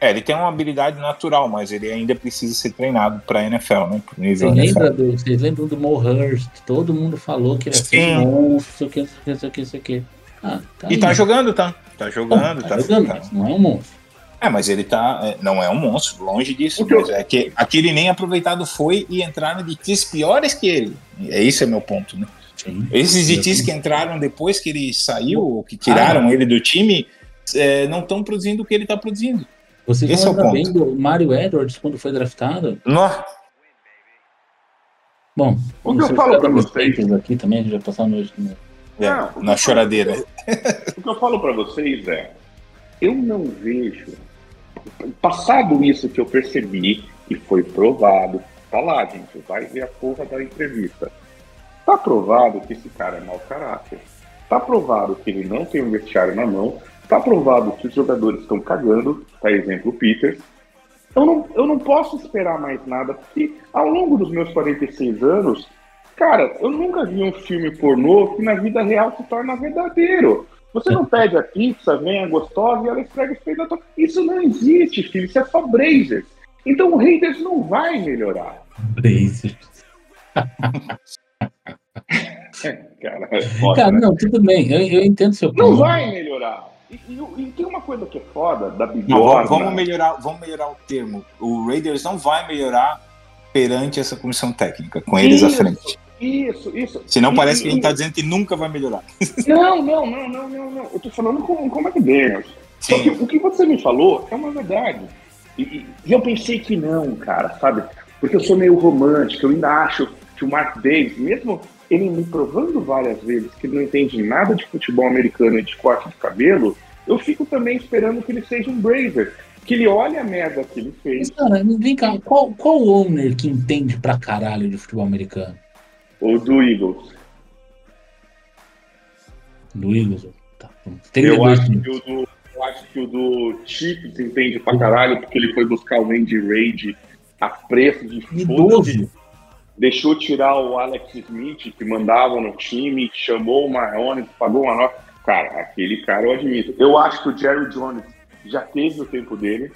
É, ele tem uma habilidade natural, mas ele ainda precisa ser treinado para NFL, né? Pro Você nível NFL. lembra do, vocês lembram do Mo Hurst? Todo mundo falou que ele um monstro, que isso aqui, isso aqui, isso aqui. Ah, tá E aí. tá jogando, tá? Tá Bom, jogando, tá tá, jogando, tá- não é um monstro. É, mas ele tá. é, não é um monstro, longe disso. O que eu- Mas é que aquele nem aproveitado foi e entraram de times piores que ele. É esse é meu ponto, né? Sim. Esses DTs que entraram depois que ele saiu, ou que tiraram ele do time, é, não estão produzindo o que ele tá produzindo. Vocês Esse é vão o lembrar ponto. bem do Mario Edwards quando foi draftado? Nó. Bom, O que eu falo os vocês- aqui também, a gente vai passar noite. no- É, na choradeira. O que eu falo pra vocês é, eu não vejo, passado isso que eu percebi e foi provado, tá lá, gente, vai ver a porra da entrevista. Tá provado que esse cara é mau caráter. Tá provado que ele não tem um vestiário na mão. Tá provado que os jogadores estão cagando, tá exemplo o Peters. Eu não, eu não posso esperar mais nada, porque ao longo dos meus 46 anos, cara, eu nunca vi um filme pornô que na vida real se torna verdadeiro. Você não pede a pizza, vem a gostosa e ela esfrega os peitos da tua... Isso não existe, filho. Isso é só Brazers. Então o Raiders não vai melhorar. Blazers. <laughs> Cara, é foda, Cara, né? não, tudo bem, eu, eu entendo seu Não ponto. vai melhorar. E, e- e tem uma coisa que é foda da Não, bigorna. vamos, vamos melhorar, vamos melhorar o termo. O Raiders não vai melhorar perante essa comissão técnica, com eles à Isso, frente. Isso, isso. Senão E- parece que a gente tá dizendo que nunca vai melhorar. <laughs> Não, não, não, não, não, não. Eu tô falando com, com o McDaniels. Só que o que você me falou é uma verdade. E eu pensei que não, cara, sabe? Porque eu sou meio romântico, eu ainda acho que o Mark Davis, mesmo ele me provando várias vezes que ele não entende nada de futebol americano e de corte de cabelo, eu fico também esperando que ele seja um Braver. Que ele olhe a merda que ele fez, Mas, cara, vem cá, qual, qual owner que entende pra caralho de futebol americano? ou do Eagles. Do Eagles? Tá. Eu 32 acho, o do, eu acho que o do Chiefs entende pra caralho, porque ele foi buscar o Andy Reid a preço de. Idoso. Deixou tirar o Alex Smith, que mandava no time, chamou o Marrone, pagou uma nota. Cara, aquele cara eu admito. Eu acho que o Jerry Jones já teve o tempo dele.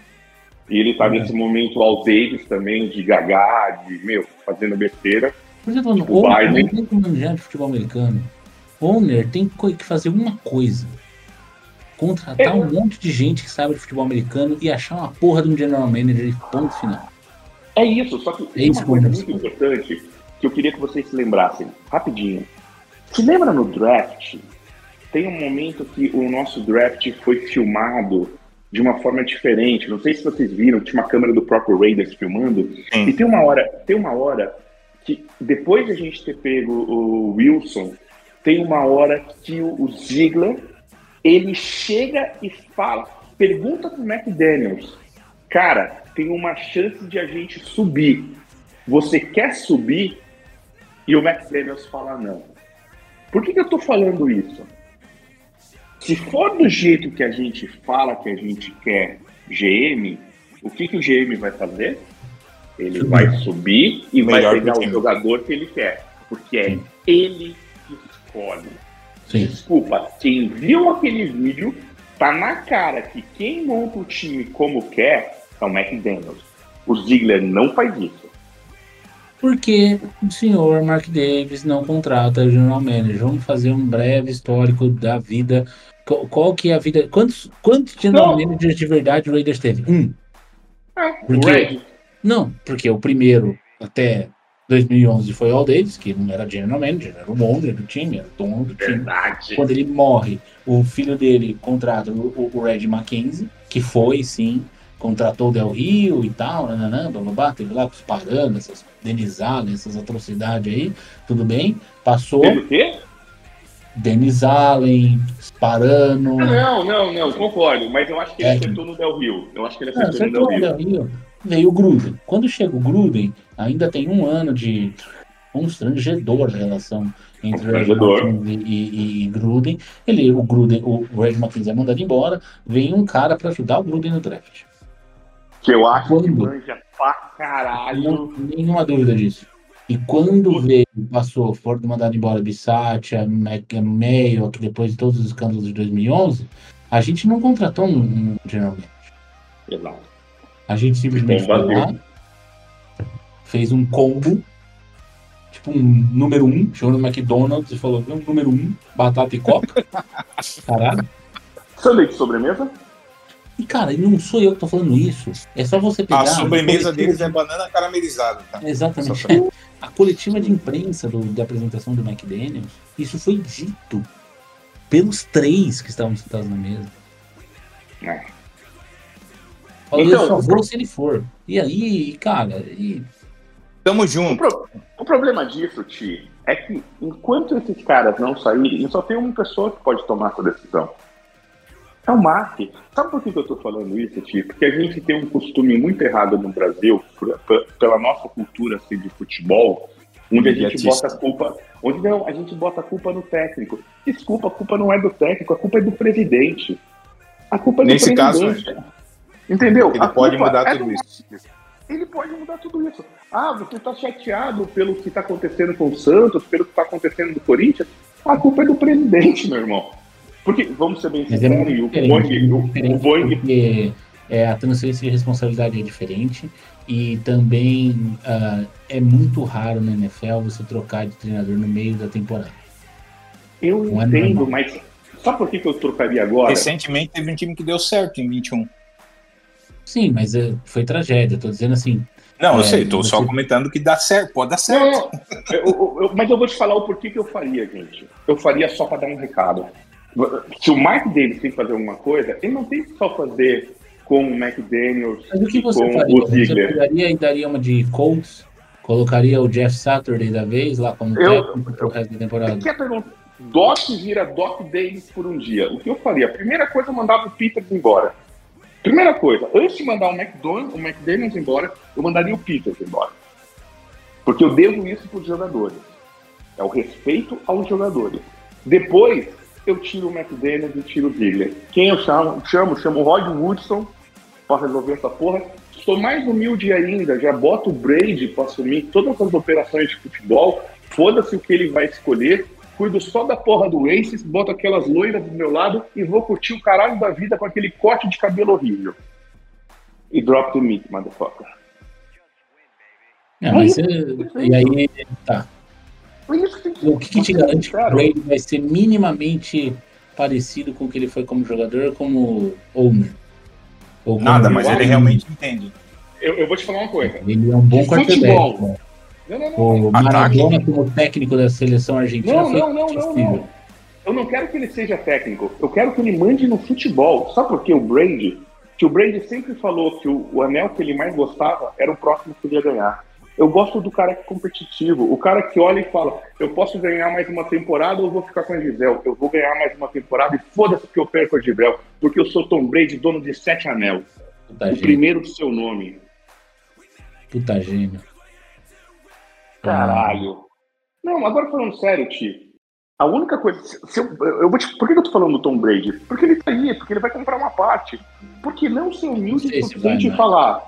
E ele tá É. nesse momento ao Davis também, de gagar, de, meu, fazendo besteira. Por exemplo, Tipo, owner não Biden. tem como de futebol americano. Owner tem que fazer uma coisa. Contratar É. um monte de gente que sabe de futebol americano e achar uma porra de um general manager e ponto final. É isso, só que É isso uma coisa muito importante que eu queria que vocês se lembrassem, rapidinho. Se lembra no draft? Tem um momento que o nosso draft foi filmado de uma forma diferente. Não sei se vocês viram, tinha uma câmera do próprio Raiders filmando. Sim. E tem uma hora, tem uma hora que depois de a gente ter pego o Wilson, tem uma hora que o o Ziegler ele chega e fala, pergunta pro McDaniels, cara, tem uma chance de a gente subir. Você quer subir? E o McDaniels fala não. Por que, que eu tô falando isso? Se for do jeito que a gente fala que a gente quer GM, o que, que o GM vai fazer? Ele vai subir e Melhor vai pegar o time. jogador que ele quer. Porque é ele que escolhe. Sim. Desculpa, quem viu aquele vídeo, tá na cara que quem monta o time como quer é o McDaniels. O Ziegler não faz isso. Porque o senhor Mark Davis não contrata o general manager. Vamos fazer um breve histórico da vida. Qual, qual que é a vida? Quantos, quantos general Não. managers de verdade o Raiders teve? Um. É, Por o quê? Red. Não, porque o primeiro até 2011 foi o Al Davis, que não era general manager, era o owner do time, era o dono do time. Verdade. Quando ele morre, o filho dele contrata o, o Red Mackenzie, que foi, sim, contratou o Del Rio e tal, nananã, blá, blá, blá, teve lá com os paranas, essas Denis Allen, essas atrocidades aí, tudo bem, passou Teve o quê? Denis Allen, Sparano, Ah, Não, não, não, concordo. Mas eu acho que ele É. acertou no Del Rio. Eu acho que ele acertou no acertou Del o Rio. Del Rio. Veio o Gruden. Quando chega o Gruden, ainda tem um ano de constrangedor a relação entre o e, e- e Gruden. Ele, o Gruden, o Red McKenzie é mandado embora, vem um cara para ajudar o Gruden no draft. Que eu acho que Quando? manja pra caralho. Não, nenhuma dúvida disso. E quando veio, passou, foram mandado embora Bissatia, que depois de todos os escândalos de 2011, a gente não contratou um, um general manager. A gente simplesmente foi lá, fez um combo, tipo um número um, chegou no McDonald's e falou, um número um, batata e coca. <laughs> Caralho. Sanduíche de sobremesa? E cara, não sou eu que tô falando isso. É só você pegar. A sobremesa a deles é banana caramelizada, tá? Exatamente. Pra- A coletiva de imprensa do- da apresentação do McDaniels, isso foi dito pelos três que estavam sentados na mesa. É. Falou, Então, eu só o vou se ele for. E aí, cara, e Tamo O, junto. pro- o problema disso, Ti, é que enquanto esses caras não saírem, só tem uma pessoa que pode tomar essa decisão. É o Mark. Sabe por que que eu tô falando isso, Ti? Porque a gente tem um costume muito errado no Brasil, por- pela nossa cultura assim, de futebol, onde a gente bota a culpa. Onde não, a gente bota a culpa no técnico. Desculpa, a culpa não é do técnico, a culpa é do presidente. A culpa é do Nesse caso, presidente. Entendeu? Ele A pode mudar é tudo do isso. ele pode mudar tudo isso. Ah, você está chateado pelo que está acontecendo com o Santos, pelo que está acontecendo no Corinthians? A culpa é do presidente, meu irmão. Porque, vamos ser bem é sinceros, e o Boeing, o, Boeing porque é, a transferência de responsabilidade é diferente e também ah, é muito raro na NFL você trocar de treinador no meio da temporada. eu Não é entendo, mas sabe por que, que eu trocaria agora? Recentemente teve um time que deu certo em 21. Sim, mas é, foi tragédia. Tô dizendo assim, Não, eu É, sei, tô só você- comentando que dá certo, pode dar certo. não, eu- eu- eu- mas eu vou te falar o porquê que eu faria, gente. Eu faria só para dar um recado. Se o Mike Davis tem que fazer alguma coisa, ele não tem que só fazer com o McDaniels mas o que você com faria? o Você Ziegler. pegaria e daria uma de Colts? Colocaria o Jeff Saturday da vez lá como Eu- técnico pro resto da temporada? Que é a pergunta? Doc vira Doc Davis por um dia. O que eu faria? A primeira coisa, eu mandava o Peters embora. Primeira coisa, antes de mandar o McDonald's, o McDaniels embora, eu mandaria o Peters embora. Porque eu devo isso para os jogadores. É o respeito aos jogadores. Depois, eu tiro o McDaniels e tiro o Ziggler. Quem eu chamo? Chamo, chamo o Rod Woodson para resolver essa porra. Sou mais humilde ainda, já boto o Brady para assumir todas as operações de futebol. Foda-se o que ele vai escolher. Cuido só da porra do Aces, boto aquelas loiras do meu lado e vou curtir o caralho da vida com aquele corte de cabelo horrível. E drop the meat, motherfucker. É, mas você- e aí, tá. Que O que, que te garante que o. Brady vai ser minimamente parecido com o que ele foi como jogador, como owner? Ou como Nada, mas ele realmente entende. Eu, eu vou te falar uma coisa. Ele é um bom quarterback. futebol. né? Não, não, não. O Ataque. Maradona como técnico da seleção argentina Não, foi não, não, não, impossível. não. Eu não quero que ele seja técnico. Eu quero que ele mande no futebol. Sabe por quê? O Brady, que o Brady sempre falou que o, o anel que ele mais gostava era o próximo que ele ia ganhar. Eu gosto do cara que é competitivo, o cara que olha e fala: eu posso ganhar mais uma temporada ou vou ficar com a Gisele? Eu vou ganhar mais uma temporada e foda-se que eu perco a Gisele, porque eu sou Tom Brady, dono de sete anel. Puta O gênio. primeiro do seu nome. Puta gênio. Caralho. Não, agora falando sério, Ti. A única coisa. Se eu, eu vou te, por que eu tô falando do Tom Brady? Porque ele tá aí, porque ele vai comprar uma parte. Por que não ser humilde o suficiente e falar?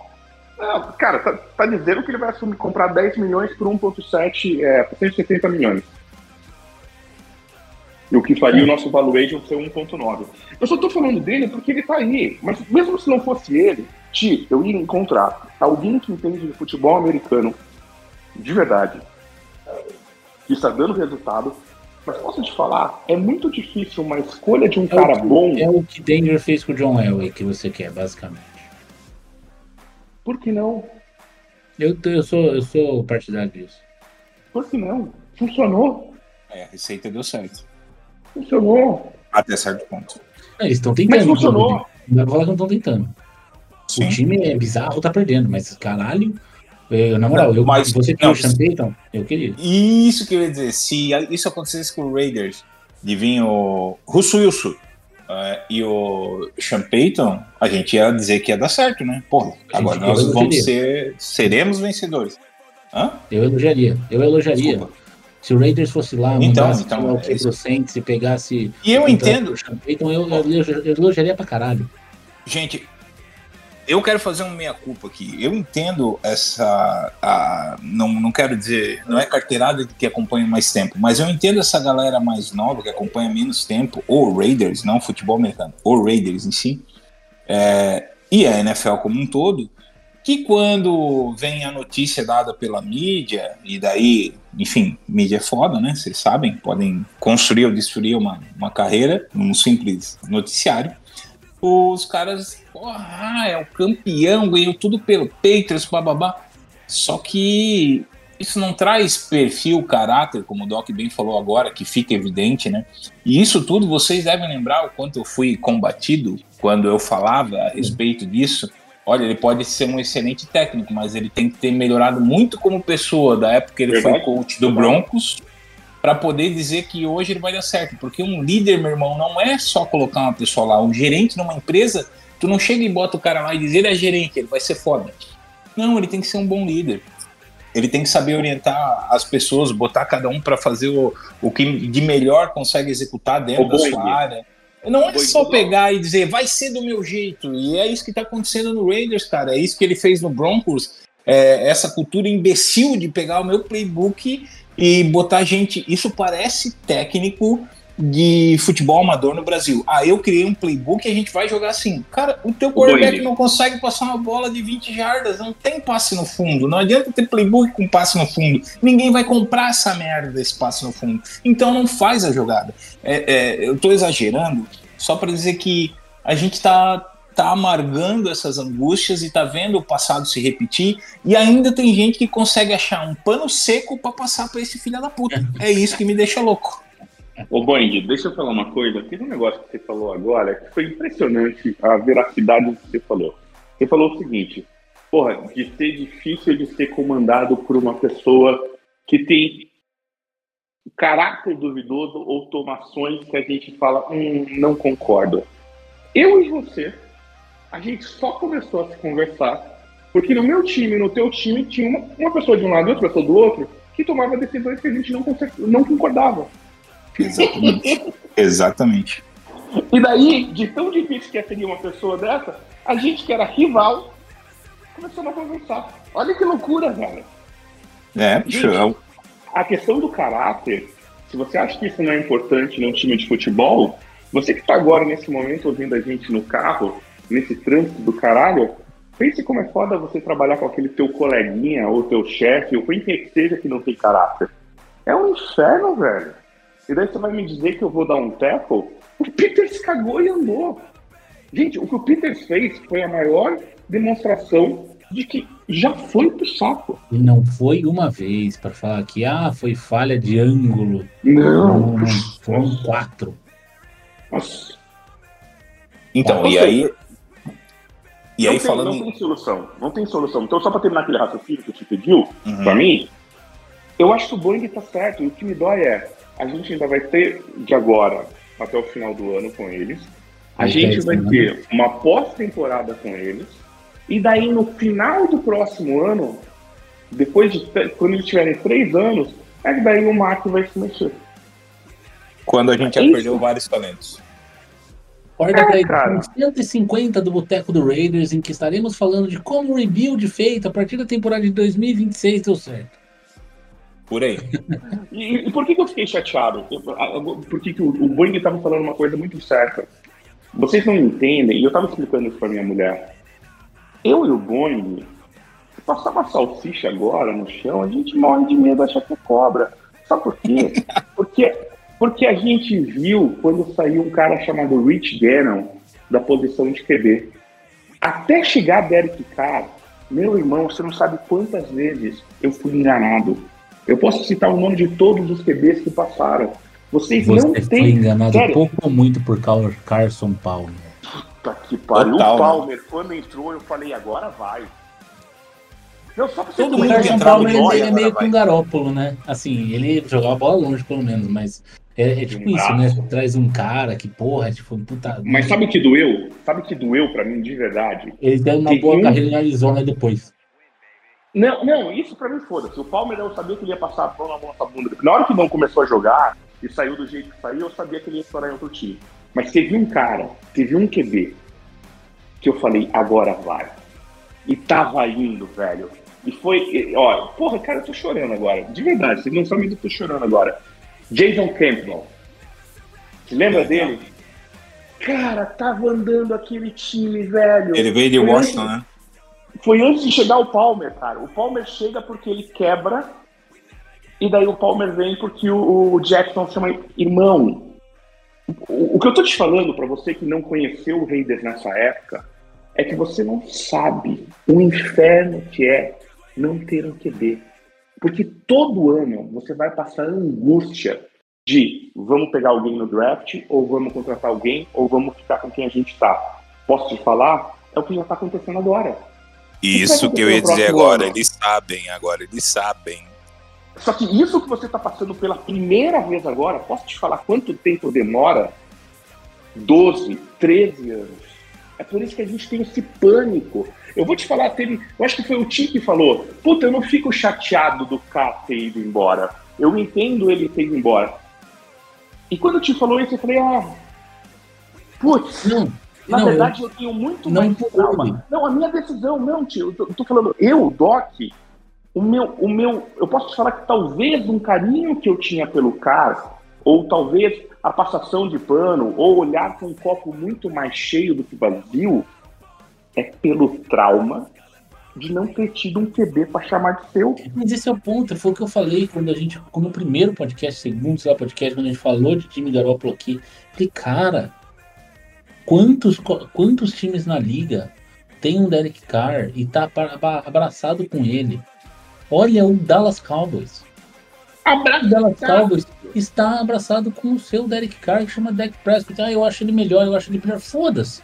"Ah, cara, tá, tá dizendo que ele vai assumir comprar 10 milhões por 1,7, é, por 170 milhões. E o que faria o nosso valuation ser 1,9. Eu só tô falando dele porque ele tá aí. Mas mesmo se não fosse ele, Ti, eu ia encontrar alguém que entende de futebol americano de verdade, que está dando resultado. Mas posso te falar, é muito difícil uma escolha de um cara é o, que- bom. É o que Denver fez com o John Elway que você quer, basicamente. Por que não? Eu, eu, sou, eu sou partidário disso. Por que não? Funcionou. É, a receita deu certo. Funcionou. Até certo ponto. Ah, Eles estão tentando. Mas funcionou. Não dá pra falar que não estão tentando. Sim. O time é bizarro, tá perdendo, mas caralho. eu- na moral, eu, Mas- você queria não, o Champeyton? Eu queria. Isso que eu ia dizer. Se isso acontecesse com o Raiders, de vir o Russo Wilson eh, e o Sean Payton, a gente ia dizer que ia dar certo, né? Porra, agora nós vamos ser. Seremos vencedores. Hã? Eu elogiaria. Eu elogiaria. Desculpa. Se o Raiders fosse lá, Então, mandasse então, o é que isso. pro Saints e pegasse. E eu entendo. Champeyton, eu, eu, eu, eu elogiaria pra caralho. Gente, eu quero fazer um meia-culpa aqui. Eu entendo essa. a- não, não quero dizer. Não é carteirada que acompanha mais tempo, mas eu entendo essa galera mais nova que acompanha menos tempo, ou Raiders, não futebol americano, ou Raiders em si, é, e a NFL como um todo, que quando vem a notícia dada pela mídia, e daí, enfim, mídia é foda, né? Vocês sabem, podem construir ou destruir uma, uma carreira num simples noticiário os caras, porra, é o campeão, ganhou tudo pelo Patriots, bababá. Só que isso não traz perfil, caráter, como o Doc bem falou agora, que fica evidente, né? E isso tudo vocês devem lembrar o quanto eu fui combatido quando eu falava a respeito disso. Olha, ele pode ser um excelente técnico, mas ele tem que ter melhorado muito como pessoa. Da época que ele foi Verdade. coach do Broncos, para poder dizer que hoje ele vai dar certo. Porque um líder, meu irmão, não é só colocar uma pessoa lá. Um gerente numa empresa, tu não chega e bota o cara lá e diz ele é gerente, ele vai ser foda. Não, ele tem que ser um bom líder. Ele tem que saber orientar as pessoas, botar cada um para fazer o, o que de melhor consegue executar dentro O da sua área. Não é só pegar e dizer vai ser do meu jeito. E é isso que tá acontecendo no Raiders, cara. É isso que ele fez no Broncos. É, essa cultura imbecil de pegar o meu playbook e botar gente. Isso parece técnico de futebol amador no Brasil. Ah, eu criei um playbook e a gente vai jogar assim. Cara, o teu quarterback não consegue passar uma bola de 20 jardas, não tem passe no fundo. Não adianta ter playbook com passe no fundo. Ninguém vai comprar essa merda desse passe no fundo. Então não faz a jogada. É, é, eu tô exagerando só para dizer que a gente tá tá amargando essas angústias e tá vendo o passado se repetir e ainda tem gente que consegue achar um pano seco para passar para esse filho da puta. É isso que me deixa louco. Ô, Boing, deixa eu falar uma coisa. Teve um negócio que você falou agora que foi impressionante a veracidade do que você falou. Você falou o seguinte: porra, de ser difícil de ser comandado por uma pessoa que tem caráter duvidoso ou tomações que a gente fala, hum, não concordo. Eu e você, a gente só começou a se conversar porque no meu time, no teu time, tinha uma, uma pessoa de um lado e outra pessoa do outro que tomava decisões que a gente não, não concordava. Exatamente. <laughs> Exatamente. E daí, de tão difícil que é seguir uma pessoa dessa, a gente que era rival começou a conversar. Olha que loucura, velho. É, bicho, um- A questão do caráter, se você acha que isso não é importante num time de futebol, você que está agora nesse momento ouvindo a gente no carro, nesse trânsito do caralho, pense como é foda você trabalhar com aquele teu coleguinha, ou teu chefe, ou quem quer que seja que não tem caráter. É um inferno, velho. E daí você vai me dizer que eu vou dar um tackle? O Peters cagou e andou. Gente, o que o Peters fez foi a maior demonstração de que já foi pro saco. E não foi uma vez para falar que ah, foi falha de ângulo. Não. Não, foram quatro. Nossa. Então, e aí. E não aí tem, falando. Não tem solução. Não tem solução. Então, só para terminar aquele raciocínio que você pediu, Uhum. pra mim, eu acho que o Boeing tá certo. E o que me dói é, a gente ainda vai ter de agora até o final do ano com eles. A gente vai semanas. ter uma pós-temporada com eles. E daí, no final do próximo ano, depois de quando eles tiverem três anos, é que daí o Mark vai se mexer. Quando a gente já Isso. perdeu vários talentos. Corda É, pra cara. edição 150 do Boteco do Raiders, em que estaremos falando de como o rebuild feito a partir da temporada de 2026 deu certo. Por aí. <laughs> E, e por que, que eu fiquei chateado? Por que, que o, o Boeing estava falando uma coisa muito certa? Vocês não entendem, e eu estava explicando isso para minha mulher. Eu e o Boeing, se passar uma salsicha agora no chão, a gente morre de medo, achar que é cobra. Sabe por quê? <laughs> Porque, porque a gente viu quando saiu um cara chamado Rich Gannon da posição de QB. Até chegar Derek Carr, Meu irmão, você não sabe quantas vezes eu fui enganado. Eu posso citar o nome de todos os QBs que passaram. Vocês não Você foi têm. enganado Sério, pouco ou muito por Car- Carson Palmer. Puta que pariu. Total, o Palmer, quando entrou, eu falei, agora vai. Não, só Todo mundo entrava Palmer ele, ele é meio que um garópolo, né? Assim, ele jogava a bola longe, pelo menos, mas é, é tipo Um isso, né? traz um cara que, porra, é tipo, puta. Mas sabe o que doeu? Sabe o que doeu pra mim de verdade? Ele deu uma Tem boa um- carreira em Arizona depois. Não, não, isso pra mim foda-se. O Palmer eu sabia que ele ia passar a mão na nossa bunda. Na hora que não começou a jogar e saiu do jeito que saiu, eu sabia que ele ia estourar em outro time. Mas teve um cara, teve um QB, que eu falei, agora vai. E tava indo, velho. E foi, ó, porra, cara, eu tô chorando agora. De verdade, vocês não sabem que eu tô chorando agora. Jason Campbell. Você lembra dele? Cara, tava andando aquele time, velho. Ele veio de Foi Washington, antes- né? foi antes de chegar o Palmer, cara. O Palmer chega porque ele quebra, e daí o Palmer vem porque o, o Jackson chama irmão. O, o que eu tô te falando pra você que não conheceu o Raiders nessa época é que você não sabe o inferno que é não ter um QB. Porque todo ano você vai passar a angústia de vamos pegar alguém no draft, ou vamos contratar alguém, ou vamos ficar com quem a gente tá. Posso te falar? É o que já tá acontecendo agora. Isso que eu ia dizer agora, ano? eles sabem agora, eles sabem. Só que isso que você está passando pela primeira vez agora, posso te falar quanto tempo demora? 12, 13 anos. É por isso que a gente tem esse pânico. Eu vou te falar, teve, eu acho que foi o Tim que falou: Puta, eu não fico chateado do K ter ido embora. Eu entendo ele ter ido embora. E quando o Tim falou isso, eu falei: Ah, putz, Não, na não, verdade, eu, tenho muito não mais trauma. Não, a minha decisão, não, tio. Eu tô, eu tô falando, eu, Doc, o meu, o meu. Eu posso te falar que talvez um carinho que eu tinha pelo cara, ou talvez a passação de pano, ou olhar com um copo muito mais cheio do que vazio, é pelo trauma de não ter tido um QB pra chamar de seu. Mas esse é o ponto, foi o que eu falei quando a gente, como o primeiro podcast, segundo sei lá, podcast, quando a gente falou de time Garoppolo aqui. Falei, cara, quantos, quantos times na liga tem um Derek Carr e tá abra- abra- abraçado com ele? Olha o Dallas Cowboys. O Dallas Cowboys está abraçado com o seu Derek Carr, que chama Dak Prescott. Ah, eu acho ele melhor, eu acho ele melhor. Foda-se.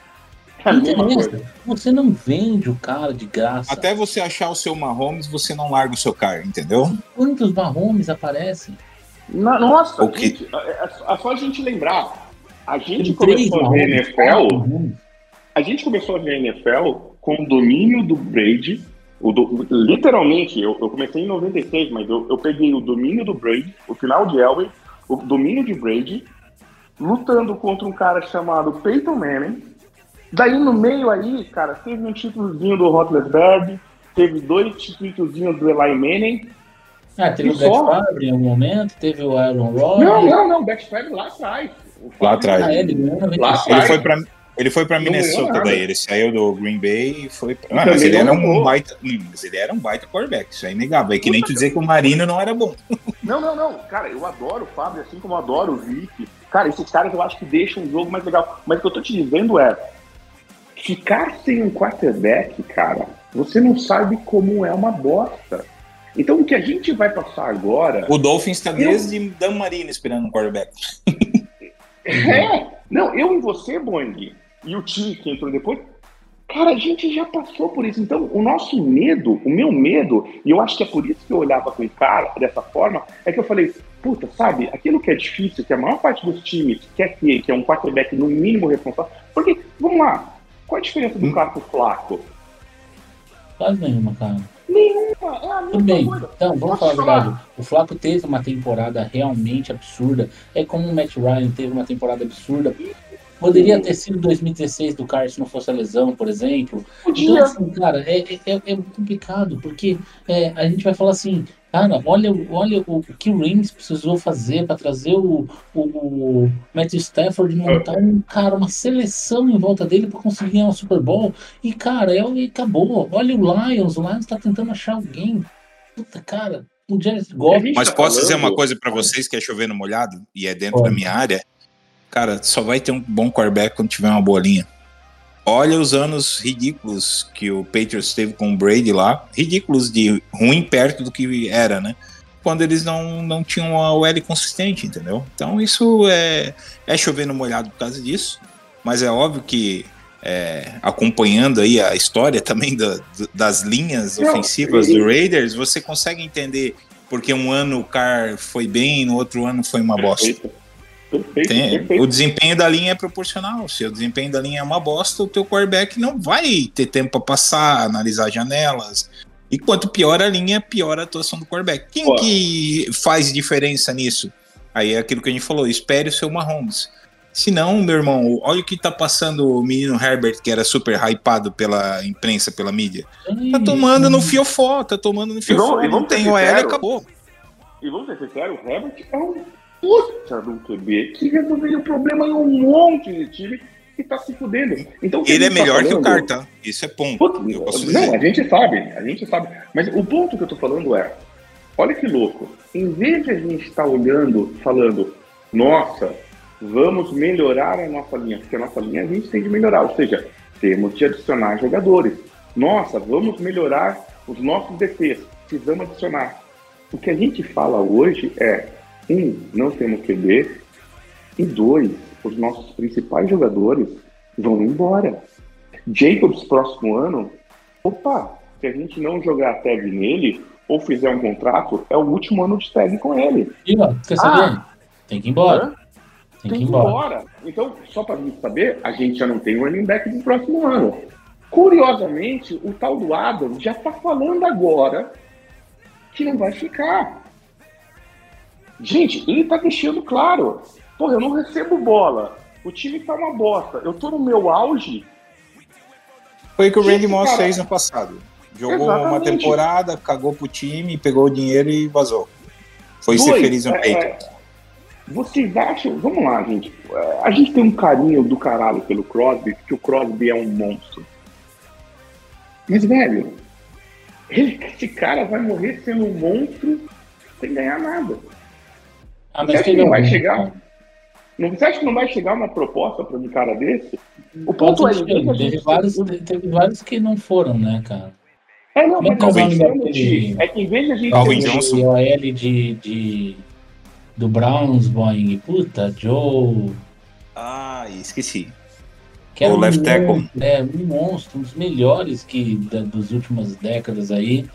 Não interessa. Você não vende o cara de graça. Até você achar o seu Mahomes, você não larga o seu cara, entendeu? Quantos Mahomes aparecem? Na- nossa, O que- gente, é, é só- é só a gente lembrar. A gente Tem começou a ver NFL a gente começou a ver NFL com o domínio do Brady. O do- literalmente, eu, eu comecei em 96, mas eu, eu peguei o domínio do Brady, o final de Elway, o domínio de Brady, lutando contra um cara chamado Peyton Manning. Daí no meio aí, cara, teve um títulozinho do Roethlisberger, teve dois títulozinhos do Eli Manning. Ah, teve o Brett? Favre em algum momento, teve o Aaron Rodgers. Não, não, não, Beck Favre lá atrás. O Lá atrás. Ah, ele ganhou em Lá 96. Ele atrás. foi pra, ele foi pra Minnesota daí, ele saiu do Green Bay e foi pra... Ah, mas ele era um baita, hum, mas ele era um baita quarterback, isso é inegável. É que nem tu dizer que o Marino não era bom. <laughs> Não, não, não. Cara, eu adoro o Fábio, assim como eu adoro o Vic. Cara, esses caras eu acho que deixam o jogo mais legal. Mas o que eu tô te dizendo é: ficar sem um quarterback, cara, você não sabe como é uma bosta. Então o que a gente vai passar agora. O Dolphins tá desde Dan Marino esperando um quarterback. <laughs> É! Não, eu e você, Boing, e o time que entrou depois, cara, a gente já passou por isso. Então, o nosso medo, o meu medo, e eu acho que é por isso que eu olhava com o cara dessa forma, é que eu falei, puta, sabe, aquilo que é difícil, que a maior parte dos times quer ter, que é um quarterback no mínimo responsável. Porque, vamos lá, qual a diferença do cara pro Flaco? Quase nenhuma, cara. Nenhuma, é a mesma Tudo bem, coisa. então, vamos Posso falar a verdade. O Flaco teve uma temporada realmente absurda. É como o Matt Ryan teve uma temporada absurda. Poderia ter sido 2016 do Carr se não fosse a lesão, por exemplo. Então, Podia. assim, cara, é, é, é- é complicado, porque é, a gente vai falar assim, cara, olha, olha o, o que o Rams precisou fazer para trazer o, o, o Matthew Stafford e montar um, cara, uma seleção em volta dele para conseguir ganhar um Super Bowl. E, cara, é, e acabou. Olha o Lions, o Lions tá tentando achar alguém. Puta, cara, o Jared Goff. Mas tá posso dizer falando- uma coisa pra vocês que é chover no molhado e é dentro Pode. da minha área? Cara, só vai ter um bom quarterback quando tiver uma boa linha. olha os anos ridículos que o Patriots teve com o Brady lá, ridículos de ruim perto do que era, né? Quando eles não, não tinham a OL consistente, entendeu? Então isso é, é chover no molhado por causa disso, mas é óbvio que é, acompanhando aí a história também da- das linhas ofensivas do Raiders, você consegue entender porque um ano o Carr foi bem, no outro ano foi uma bosta. Perfeito. Tem- perfeito. o desempenho da linha é proporcional. Se o desempenho da linha é uma bosta, o teu quarterback não vai ter tempo para passar, analisar janelas. E quanto pior a linha, pior a atuação do quarterback. Quem que faz diferença nisso? Aí é aquilo que a gente falou, espere o seu Mahomes. Se não, meu irmão, olha o que tá passando o menino Herbert, que era super hypado pela imprensa, pela mídia. Tá tomando no fiofó, tá tomando no fiofó. vamos- e Não vamos ser tem OL, sinceros, acabou. E vamos ser sinceros, o Herbert é um puta do QB que resolveria o problema em um monte de time que tá se fudendo. Então, o que Ele é tá melhor que o falando- Carr, tá? Isso é ponto. Não, a gente sabe, a gente sabe. Mas o ponto que eu tô falando é, olha que louco. Em vez de a gente estar olhando, falando, nossa, vamos melhorar a nossa linha, porque a nossa linha a gente tem de melhorar, ou seja, temos de adicionar jogadores. Nossa, vamos melhorar os nossos DCs, precisamos adicionar. O que a gente fala hoje é, um, não temos QB, e dois, os nossos principais jogadores vão embora. Jacobs, próximo ano, opa, se a gente não jogar a tag nele ou fizer um contrato, é o último ano de tag com ele. E, ó, quer saber? Tem que ir embora. Tem que ir embora. Então, só para gente saber, a gente já não tem running back do próximo ano. Curiosamente, o tal do Adam já tá falando agora que não vai ficar. Gente, ele tá deixando claro. Porra, eu não recebo bola. O time tá uma bosta. Eu tô no meu auge. Foi o que o Randy Moss cara- fez no passado. Jogou uma Exatamente. temporada, cagou pro time, pegou o dinheiro e vazou. Foi ser Dois, feliz no é, peito. é, Vocês acham. Vamos lá, gente. A gente tem um carinho do caralho pelo Crosby, porque o Crosby é um monstro. Mas, velho, ele- esse cara vai morrer sendo um monstro sem ganhar nada. Ah, Você acha que não vai algum, chegar? Não, você acha que não vai chegar uma proposta para um cara desse? O ponto é, de a teve, vários, teve vários que não foram, né, cara? É, não, é mas que é daquele- Ti, é que em vez de a gente Calvin ter Johnson. O OL de, de, do Browns, Boeing, puta, Joe. Ah, esqueci. Que era O um left tackle. É, um monstro, um dos melhores que, da, das últimas décadas aí.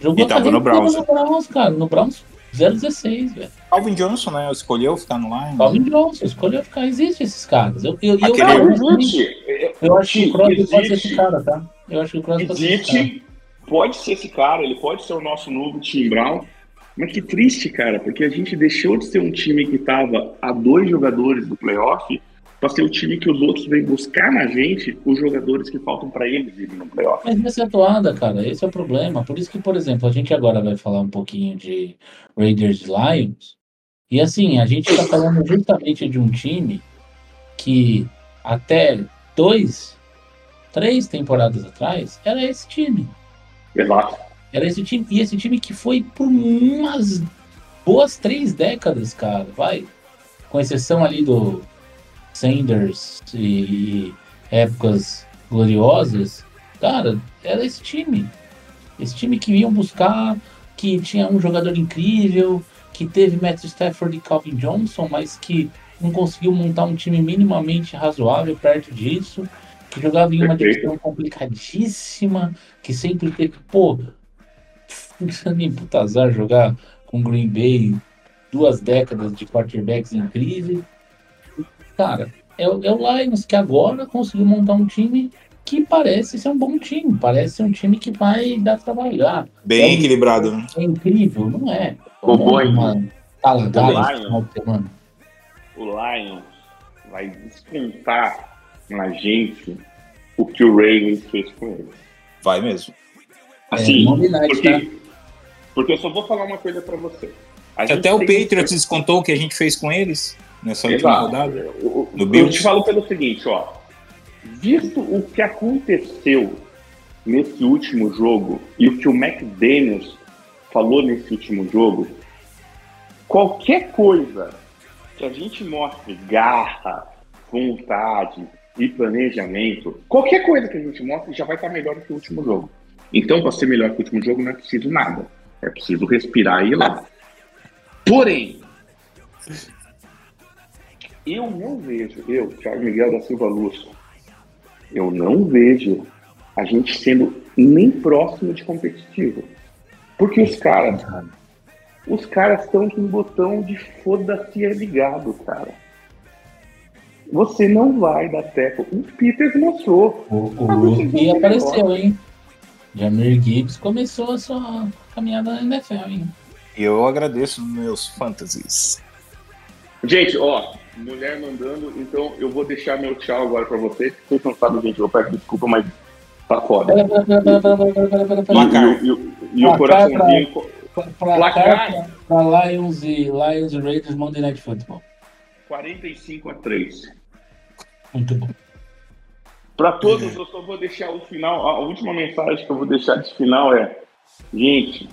Jogou E tava no Browns, no Browns, cara. No Browns 016, velho. Calvin Johnson, né? Escolheu ficar no line. Calvin Johnson, escolheu ficar. Existe esses caras. Eu, eu, eu, Aquele- eu, existe. eu acho que o Crosby pode ser Existe. esse cara, tá? Eu acho que o Crosby pode ser esse cara. Pode ser esse cara, ele pode ser o nosso novo Tim Brown. Mas que triste, cara, porque a gente deixou de ser um time que tava a dois jogadores do playoff para ser o time que os outros vêm buscar na gente os jogadores que faltam para eles irem no playoff. Mas nessa atuada, cara, esse é o problema. Por isso que, por exemplo, a gente agora vai falar um pouquinho de Raiders e Lions. E assim, a gente tá falando justamente de um time que até dois, três temporadas atrás era esse time. Exato. Era esse time. E esse time que foi por umas boas três décadas, cara, vai. Com exceção ali do Sanders e épocas gloriosas, cara, era esse time. Esse time que iam buscar, que tinha um jogador incrível, que teve Matthew Stafford e Calvin Johnson, mas que não conseguiu montar um time minimamente razoável perto disso, que jogava em uma Perfeito. divisão complicadíssima, que sempre teve, pô, <laughs> nem puta azar jogar com Green Bay duas décadas de quarterbacks incríveis. Cara, é, o- é o Lions que agora conseguiu montar um time que parece ser um bom time, parece ser um time que vai dar trabalhar. Bem É. equilibrado. né? É incrível, não é? O Boeing. Lions. final de semana. O Lions vai descontar na gente o que o Ravens fez com eles. Vai mesmo. Assim, é, Night, tá? porque, porque eu só vou falar uma coisa pra você. Até o Patriots descontou o que a gente fez com eles nessa última Exato. rodada. O- o- No Eu te falo pelo seguinte, ó. Visto o que aconteceu nesse último jogo e o que o McDaniels falou nesse último jogo, qualquer coisa que a gente mostre garra, vontade, e planejamento, qualquer coisa que a gente mostre já vai estar melhor do que o último jogo. Então, para ser melhor que o último jogo, não é preciso nada. É preciso respirar e ir lá. Porém, eu não vejo, eu, Thiago Miguel da Silva Lúcio, eu não vejo a gente sendo nem próximo de competitivo. Porque os caras, os caras estão com um botão de foda-se é ligado, cara. Você não vai dar teco. O Peters mostrou. O, o Rookie ter apareceu, negócio. hein? Jamir Gibbs começou a sua caminhada na NFL, hein? Eu agradeço meus fantasies. Gente, ó, mulher mandando, então eu vou deixar meu tchau agora pra vocês. Vocês não sabem, gente, eu peço desculpa, mas tá foda. Placar. E, e, e o coraçãozinho. Placar. Pra Lions e Lions e Raiders Monday Night Football. 45 a 3. Muito bom. Para todos, eu só vou deixar o final. A última mensagem que eu vou deixar de final é: gente,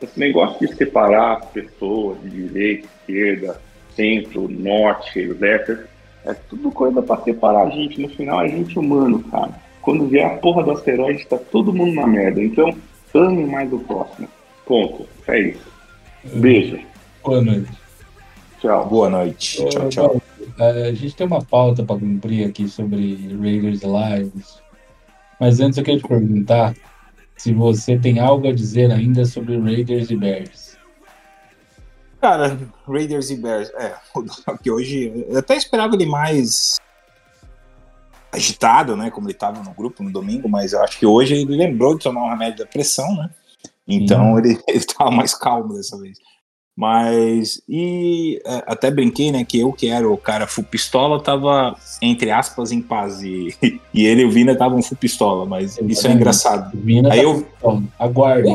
esse negócio de separar pessoas de direita, esquerda, centro, norte, leste, é tudo coisa para separar a gente. No final, é gente humano, cara. Quando vier a porra do asteroide, tá todo mundo na merda. Então, ame mais o próximo. Ponto. É isso. Beijo. Boa noite. Tchau. Boa noite. Tchau, tchau. É, a gente tem uma pauta para cumprir aqui sobre Raiders e Lions. Mas antes eu quero te perguntar se você tem algo a dizer ainda sobre Raiders e Bears. Cara, Raiders e Bears. É, o Doc hoje. Eu até esperava ele mais agitado, né? Como ele estava no grupo no domingo, mas eu acho que hoje ele lembrou de tomar um remédio da pressão, né? Então ele, <laughs> ele tava mais calmo dessa vez. Mas, e é, até brinquei, né, que eu que era o cara full pistola, tava, entre aspas, em paz. E, <laughs> e ele e o Vina estavam full pistola, mas isso é engraçado. Vina Aí tá eu, Então, aguarde.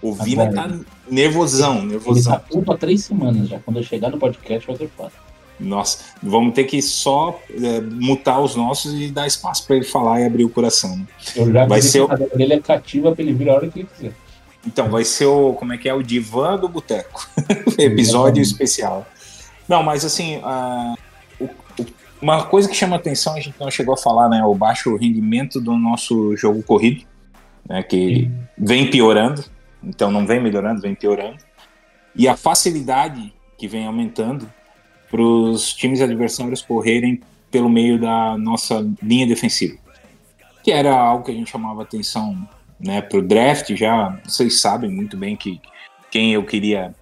O, Vina tá nervosão, Ele nervosão. tá tudo há três semanas já. Quando eu chegar no podcast vai ser foda. Nossa, vamos ter que só é, mutar os nossos e dar espaço para ele falar e abrir o coração. né? Eu já Vai ser o- dele é cativa pra ele vir a hora que ele quiser. Então, vai ser o. Como é que é? O Divã do Boteco. <laughs> Episódio especial. Não, mas assim, a- o- o- uma coisa que chama atenção, a gente não chegou a falar, né? O baixo rendimento do nosso jogo corrido, né? Que vem piorando. Então não vem melhorando, vem piorando. E a facilidade que vem aumentando para os times adversários correrem pelo meio da nossa linha defensiva. Que era algo que a gente chamava atenção né, para o draft já. Vocês sabem muito bem que quem eu queria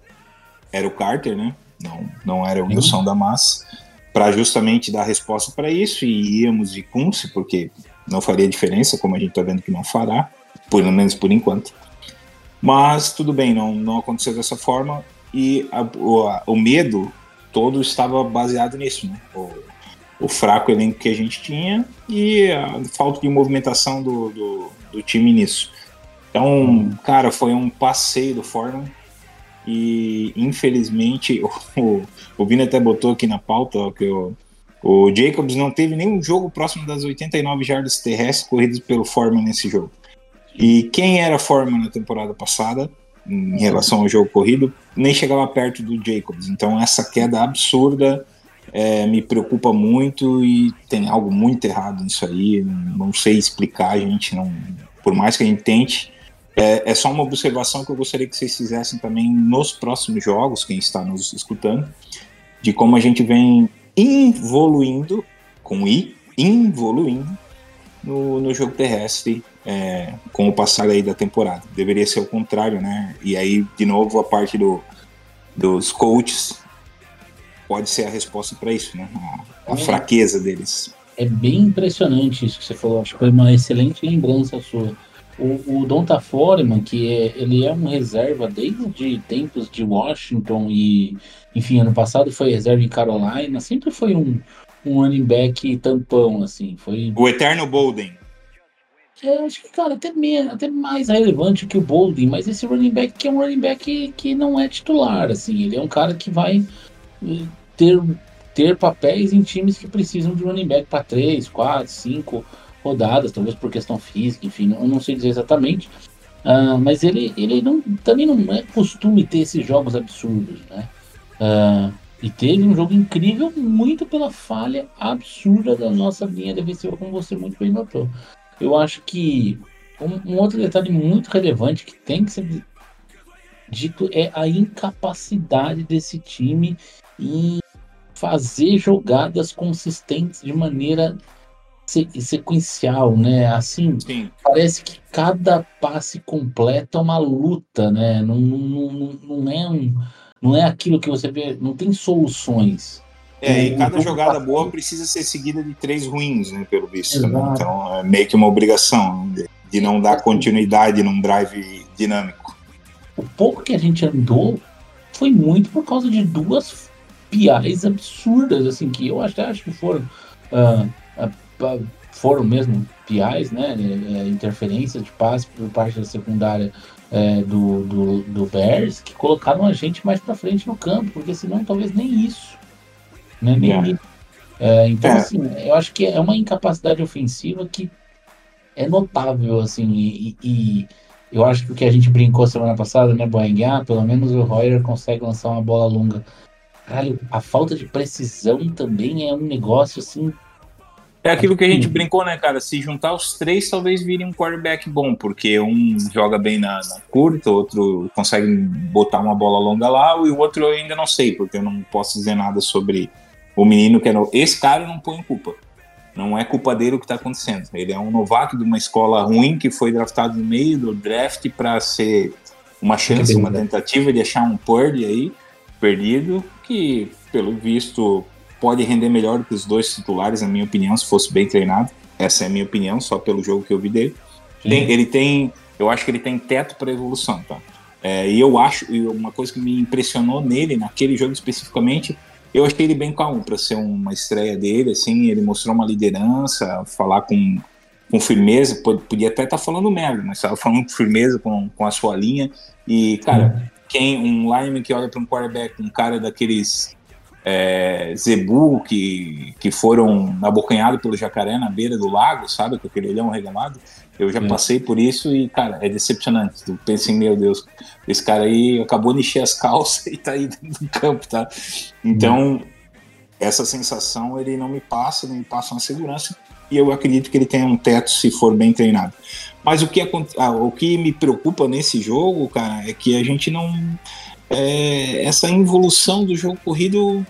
era o Carter, né? Não, não era o Wilson da Massa. Para justamente dar resposta para isso, e íamos de Kunze, porque não faria diferença, como a gente está vendo que não fará, pelo menos por enquanto. Mas tudo bem, não, não aconteceu dessa forma, e a- o, a- o medo todo estava baseado nisso, né? O, o fraco elenco que a gente tinha e a falta de movimentação do, do, do time nisso. Então, cara, foi um passeio do Foreman e infelizmente <laughs> o, o Vini até botou aqui na pauta ó, que o, o Jacobs não teve nenhum jogo próximo das 89 jardas terrestres corridas pelo Foreman nesse jogo. E quem era Foreman na temporada passada, em relação ao jogo corrido, nem chegava perto do Jacobs. Então, essa queda absurda é, me preocupa muito e tem algo muito errado nisso aí. Não sei explicar, gente. Não, por mais que a gente tente, é, é só uma observação que eu gostaria que vocês fizessem também nos próximos jogos, quem está nos escutando, de como a gente vem evoluindo, com I, evoluindo no, no jogo terrestre é, com o passar aí da temporada. Deveria ser o contrário, né? E aí, de novo, a parte do, dos coaches pode ser a resposta para isso, né? A, a fraqueza deles. É bem impressionante isso que você falou. Acho que foi uma excelente lembrança sua. O, o Donta Foreman, que é, ele é um reserva desde tempos de Washington e, enfim, ano passado foi reserva em Carolina, sempre foi um, um running back tampão, assim. Foi, O Eterno Bolden. É, acho que, cara, até, menos, até mais relevante que o Bolden, mas esse running back que é um running back que, que não é titular, assim. Ele é um cara que vai eh, ter, ter papéis em times que precisam de running back para 3, 4, 5 rodadas, talvez por questão física, enfim, eu não sei dizer exatamente. Ah, mas ele, ele não, também não é costume ter esses jogos absurdos, né? Ah, E teve um jogo incrível muito pela falha absurda da nossa linha defensiva, como você muito bem notou. Eu acho que um, um outro detalhe muito relevante que tem que ser dito é a incapacidade desse time em fazer jogadas consistentes de maneira se- sequencial, né? Assim, Sim. parece que cada passe completo é uma luta, né? Não, não, não, não é um, não é aquilo que você vê, não tem soluções. É, e O cada jogada boa precisa ser seguida de três ruins, né, pelo visto. né? Então é meio que uma obrigação de, de não dar continuidade num drive dinâmico. O pouco que a gente andou foi muito por causa de duas piais absurdas, assim, que eu até acho que foram, ah, ah, foram mesmo piais, né? é, é, interferências de passe por parte da secundária é, do, do, do Bears, que colocaram a gente mais pra frente no campo, porque senão talvez nem isso. Né? Nem isso. É, então, É. assim, eu acho que é uma incapacidade ofensiva que é notável, assim, e, e eu acho que o que a gente brincou semana passada, né, Boeing, ah, pelo menos o Royer consegue lançar uma bola longa. Caralho, a falta de precisão também é um negócio, assim, É aquilo que a gente brincou, né, cara? Se juntar os três, talvez vire um quarterback bom, porque um joga bem na, na curta, outro consegue botar uma bola longa lá, e o outro eu ainda não sei, porque eu não posso dizer nada sobre o menino que no... Esse cara eu não põe culpa. Não é culpa dele o que está acontecendo. Ele é um novato de uma escola ruim que foi draftado no meio do draft para ser uma chance, uma tentativa de achar um Purdy aí, perdido, que pelo visto pode render melhor do que os dois titulares, na minha opinião, se fosse bem treinado. Essa é a minha opinião, só pelo jogo que eu vi dele. Tem- ele tem, eu acho que ele tem teto para evolução, tá? É, e eu acho, e uma coisa que me impressionou nele, naquele jogo especificamente, eu achei ele bem calmo para ser uma estreia dele, assim, ele mostrou uma liderança, falar com, com firmeza, pod- podia até estar falando merda, mas estava falando com firmeza com, com a sua linha. E, cara, quem um lineman que olha para um quarterback, um cara daqueles é, zebu que, que foram abocanhados pelo jacaré na beira do lago, sabe? Com aquele olhão regalado. Eu já passei por isso e, cara, é decepcionante. Tu pensa em, meu Deus, esse cara aí acabou de encher as calças <laughs> e tá aí dentro do campo, tá? Então, essa sensação ele não me passa, não me passa uma segurança. E eu acredito que ele tenha um teto se for bem treinado. Mas o que, ah, o que me preocupa nesse jogo, cara, é que a gente não. é, essa involução do jogo corrido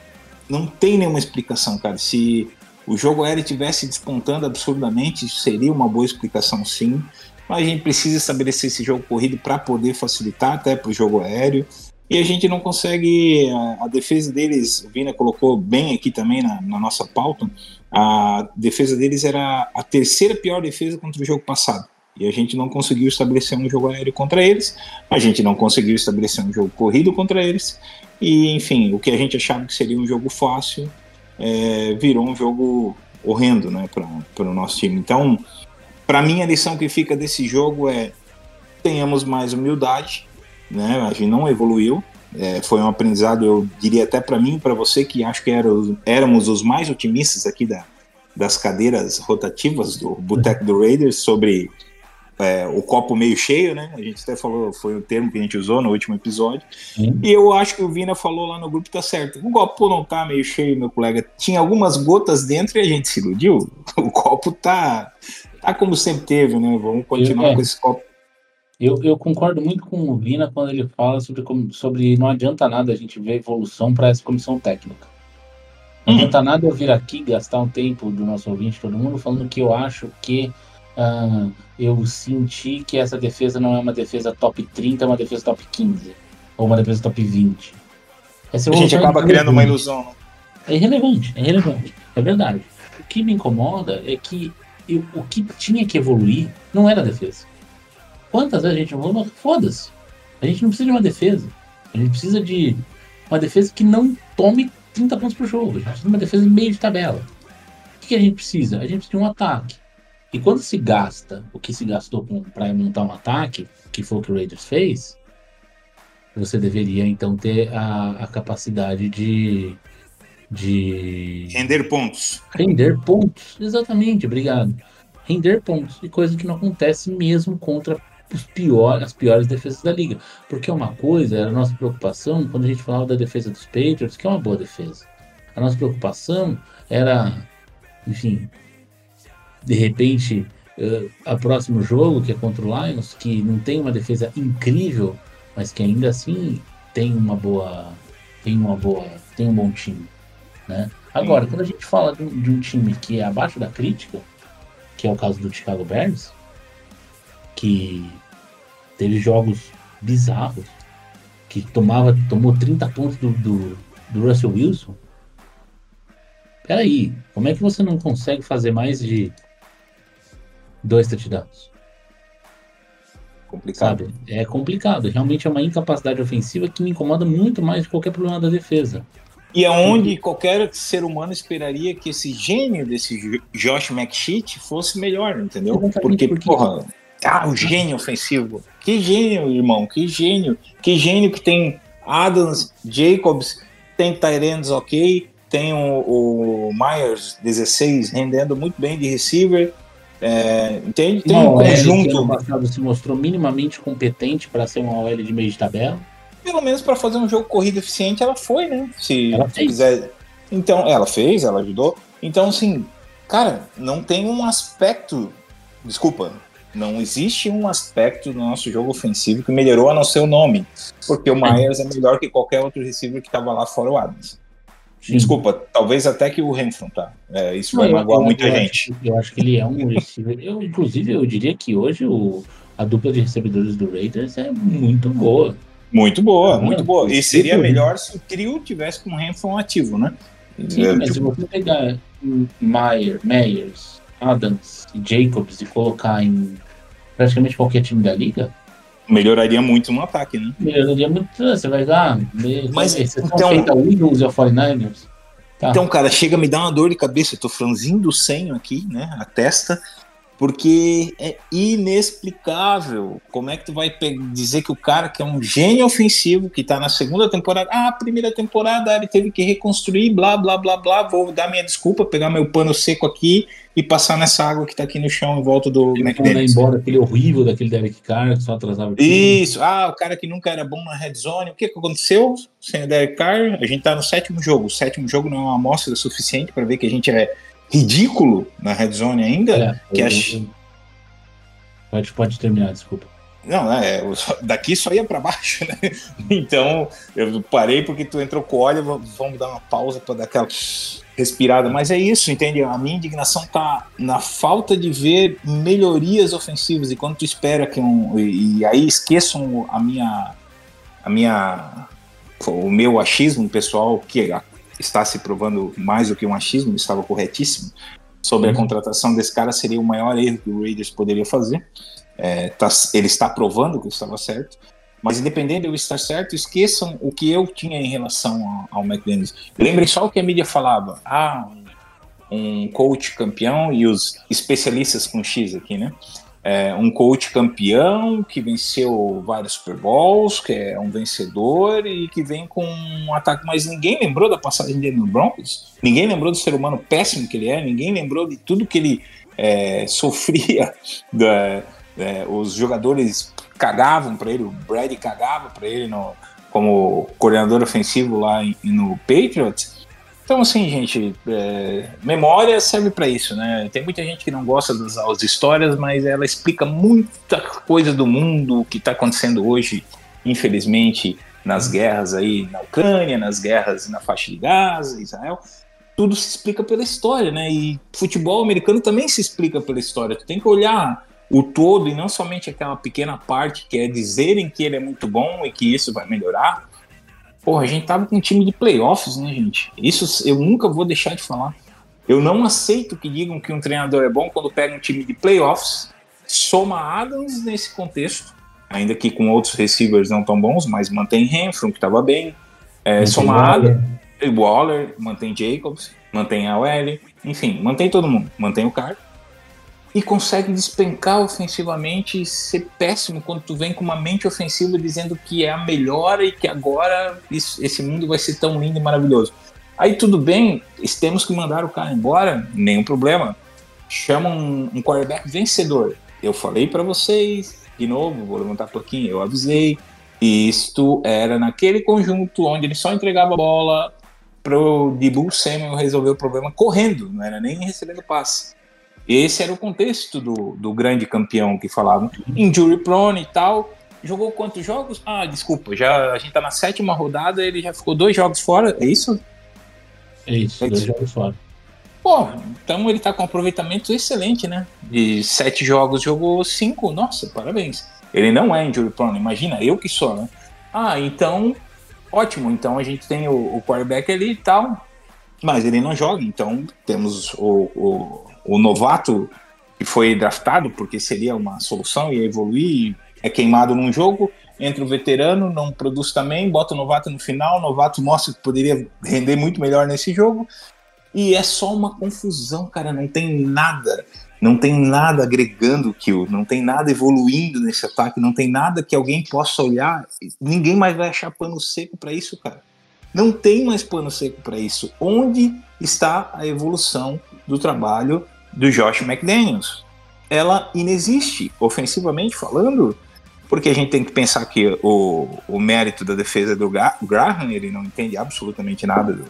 não tem nenhuma explicação, cara. Se o jogo aéreo estivesse despontando absurdamente, seria uma boa explicação, sim. Mas a gente precisa estabelecer esse jogo corrido para poder facilitar até para o jogo aéreo. E a gente não consegue. A, a defesa deles, o Vina colocou bem aqui também na, na nossa pauta. A defesa deles era a terceira pior defesa contra o jogo passado. E a gente não conseguiu estabelecer um jogo aéreo contra eles. A gente não conseguiu estabelecer um jogo corrido contra eles. E, enfim, o que a gente achava que seria um jogo fácil é, virou um jogo horrendo né, para o nosso time. Então, para mim, a lição que fica desse jogo é tenhamos mais humildade, né? A gente não evoluiu. É, foi um aprendizado, eu diria até para mim e para você, que acho que era os- éramos os mais otimistas aqui da, das cadeiras rotativas do Boteco do Raiders sobre é, o copo meio cheio, né? A gente até falou, foi o termo que a gente usou no último episódio. Sim. E eu acho que o Vina falou lá no grupo, tá certo. O copo não tá meio cheio, meu colega. Tinha algumas gotas dentro e a gente se iludiu. <laughs> O copo tá, tá como sempre teve, né? Vamos continuar É. com esse copo. Eu, eu concordo muito com o Vina quando ele fala sobre, sobre não adianta nada a gente ver evolução para essa comissão técnica. Não Hum. adianta nada eu vir aqui gastar um tempo do nosso ouvinte, todo mundo, falando que eu acho que ah, eu senti que essa defesa não é uma defesa top 30, é uma defesa top 15. Ou uma defesa top 20. Essa A gente é acaba criando uma ilusão. né? É irrelevante, é irrelevante. É verdade. O que me incomoda é que eu- o que tinha que evoluir não era a defesa. Quantas vezes a gente evoluiu? Foda-se. A gente não precisa de uma defesa. A gente precisa de uma defesa que não tome 30 pontos por jogo. A gente precisa de uma defesa em meio de tabela. O que que a gente precisa? A gente precisa de um ataque. E quando se gasta o que se gastou para montar um ataque, que foi o que o Raiders fez, você deveria então ter a, a capacidade de, de Render pontos. render pontos. Exatamente, obrigado. Render pontos. E coisa que não acontece mesmo contra os piores, as piores defesas da liga. Porque uma coisa era a nossa preocupação quando a gente falava da defesa dos Patriots, que é uma boa defesa. A nossa preocupação era, enfim, de repente, uh, a próximo jogo, que é contra o Lions, que não tem uma defesa incrível, mas que ainda assim tem uma boa. tem uma boa. tem um bom time. Né? Agora, quando a gente fala de um, de um time que é abaixo da crítica, que é o caso do Chicago Bears, que teve jogos bizarros, que tomava, tomou 30 pontos do, do, do Russell Wilson. Peraí, como é que você não consegue fazer mais de dois touchdowns? Complicado. Sabe? É complicado. Realmente é uma incapacidade ofensiva que me incomoda muito mais de qualquer problema da defesa. E é onde qualquer ser humano esperaria que esse gênio desse Jo- Josh McSheet fosse melhor, entendeu? Porque, porque- porra, ah, o gênio ofensivo. Que gênio, irmão, que gênio. Que gênio que tem Adams, Jacobs, tem Tyrands ok, tem o, o Myers 16 rendendo muito bem de receiver. É, entende? Tem um Uma ano conjunto, passado se mostrou minimamente competente para ser uma OL de meio de tabela. pelo menos para fazer um jogo corrido eficiente, ela foi, né? Se Ela fez. quiser. Então, ela fez, ela ajudou. Então, assim, cara, não tem um aspecto. Desculpa, não existe um aspecto do nosso jogo ofensivo que melhorou a não ser o nome. Porque o Myers é melhor que qualquer outro receiver que estava lá fora o Adams. Desculpa, talvez até que o Renfro, tá? É, isso vai Não, eu- magoar muita eu gente. Acho, eu acho que ele é um <laughs> receiver. Eu, inclusive, eu diria que hoje o, a dupla de recebedores do Raiders é muito boa. Muito boa, Ah, muito boa. E seria melhor se o trio tivesse com o Renfro ativo, né? Sim, É, mas se tipo, você pegar Meyer, Meyers, Adams e Jacobs e colocar em praticamente qualquer time da liga, melhoraria muito no ataque, né? melhoraria muito. Você vai dar. Mas, você então- feita o Eagles e o 49ers. Tá. Então, cara, chega a me dar uma dor de cabeça. Eu tô franzindo o senho aqui, né? A testa. Porque é inexplicável. Como é que tu vai dizer que o cara que é um gênio ofensivo, que tá na segunda temporada, ah, primeira temporada ele teve que reconstruir, blá, blá, blá, blá, vou dar minha desculpa, pegar meu pano seco aqui e passar nessa água que tá aqui no chão em volta do McDaniels. embora aquele horrível daquele Derek Carr que só atrasava o. Isso, ah, o cara que nunca era bom na red zone. O que, que aconteceu sem o Derek Carr? A gente tá no sétimo jogo. O sétimo jogo não é uma amostra suficiente para ver que a gente é ridículo na red zone ainda. Olha, que eu- eu- Pode, pode terminar, desculpa. Não, é, só- daqui só ia para baixo, <laughs> né? Então eu parei porque tu entrou com óleo. Vamos dar uma pausa para dar aquela respirada. Mas é isso, entende? A minha indignação tá na falta de ver melhorias ofensivas. E quando tu espera que um. E, e aí esqueçam a minha. A minha. O meu achismo pessoal, que está se provando mais do que um achismo, estava corretíssimo, sobre a contratação desse cara seria o maior erro que o Raiders poderia fazer. É, tá- ele está provando que estava certo. Mas independente de eu estar certo, esqueçam o que eu tinha em relação ao, ao McDaniels. Lembrem só o que a mídia falava. Ah, um coach campeão e os especialistas com X aqui, né? É, um coach campeão que venceu vários Super Bowls, que é um vencedor e que vem com um ataque. Mas ninguém lembrou da passagem dele no Broncos, ninguém lembrou do ser humano péssimo que ele é, ninguém lembrou de tudo que ele é, <laughs> sofria. Da, é, os jogadores cagavam para ele, o Brady cagava para ele no, como coordenador ofensivo lá em- no Patriots. Então, assim, gente, é, memória serve para isso, né? Tem muita gente que não gosta das, das histórias, mas ela explica muita coisa do mundo que está acontecendo hoje, infelizmente, nas guerras aí na Ucrânia, nas guerras na faixa de Gaza, Israel. Tudo se explica pela história, né? E futebol americano também se explica pela história. Tu tem que olhar o todo e não somente aquela pequena parte que é dizerem que ele é muito bom e que isso vai melhorar. Porra, a gente tava com um time de playoffs, né, gente? Isso eu nunca vou deixar de falar. Eu não aceito que digam que um treinador é bom quando pega um time de playoffs, soma Adams nesse contexto, ainda que com outros receivers não tão bons, mas mantém Renfro, que estava bem, é, soma Waller. Adams, e Waller, mantém Jacobs, mantém a OL, enfim, mantém todo mundo, mantém o cara e consegue despencar ofensivamente e ser péssimo quando tu vem com uma mente ofensiva dizendo que é a melhor e que agora isso- esse mundo vai ser tão lindo e maravilhoso. Aí tudo bem, temos que mandar o cara embora, nenhum problema. Chama um, um quarterback vencedor. eu falei pra vocês, de novo, vou levantar a plaquinha, eu avisei. Isto era naquele conjunto onde ele só entregava a bola pro Dibu Samuel resolver o problema correndo, não era nem recebendo passe. Esse era o contexto do, do grande campeão que falavam. Injury prone e tal. Jogou quantos jogos? Ah, desculpa, já, a gente tá na sétima rodada, ele já ficou dois jogos fora, é isso? É isso, É dois isso. jogos fora. Pô, então ele tá com um aproveitamento excelente, né? De sete jogos, jogou cinco. Nossa, parabéns. Ele não é injury prone, imagina, eu que sou, né? Ah, então, ótimo. Então a gente tem o, o quarterback ali e tal, mas ele não joga. Então temos o, o, o novato que foi draftado, porque seria uma solução, ia evoluir, é queimado num jogo. Entra o veterano, não produz também, bota o novato no final, o novato mostra que poderia render muito melhor nesse jogo. E é só uma confusão, cara. Não tem nada. Não tem nada agregando kill. Não tem nada evoluindo nesse ataque. Não tem nada que alguém possa olhar. Ninguém mais vai achar pano seco pra isso, cara. Não tem mais pano seco pra isso. Onde está a evolução do trabalho do Josh McDaniels? Ela inexiste, ofensivamente falando, porque a gente tem que pensar que o, o mérito da defesa do Gra- Graham, ele não entende absolutamente nada do,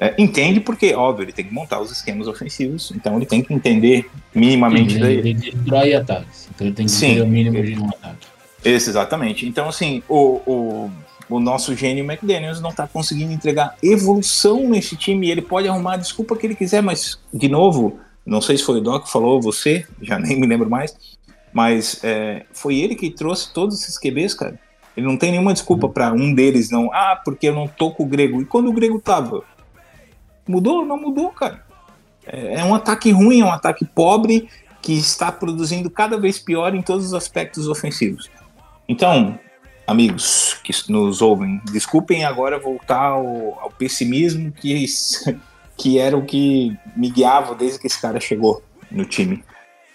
é, entende porque, óbvio, ele tem que montar os esquemas ofensivos, então ele tem que entender minimamente Sim, daí. ele, ele destrói ataques. Então ele tem que Sim. ter o mínimo de um ataque. Esse, exatamente. Então, assim, o, o, o nosso gênio McDaniels não tá conseguindo entregar evolução nesse time. Ele pode arrumar a desculpa que ele quiser, mas, de novo, não sei se foi o Doc que falou, ou você, já <laughs> nem me lembro mais, mas é, foi ele que trouxe todos esses QBs, cara. Ele não tem nenhuma desculpa pra um deles não. Ah, porque eu não tô com o Grego. E quando o Grego tava? Mudou? Não mudou, cara. É, é um ataque ruim, é um ataque pobre que está produzindo cada vez pior em todos os aspectos ofensivos. Então, amigos que nos ouvem, desculpem agora voltar ao, ao pessimismo que, <laughs> que era o que me guiava desde que esse cara chegou no time.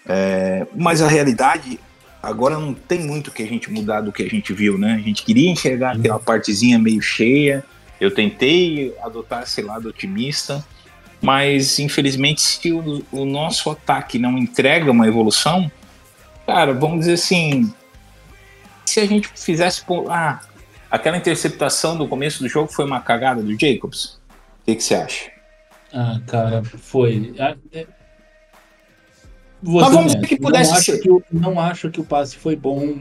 É, mas a realidade agora não tem muito que a gente mudar do que a gente viu, né? A gente queria enxergar aquela partezinha meio cheia. Eu tentei adotar esse lado otimista, mas infelizmente se o, o nosso ataque não entrega uma evolução, cara, vamos dizer assim, se a gente fizesse pô, ah, aquela interceptação do começo do jogo foi uma cagada do Jacobs. O que, que você acha? Ah, cara, foi. Ah, é- Vou Mas vamos dizer que pudesse não acho ser. que o- não acho que o passe foi bom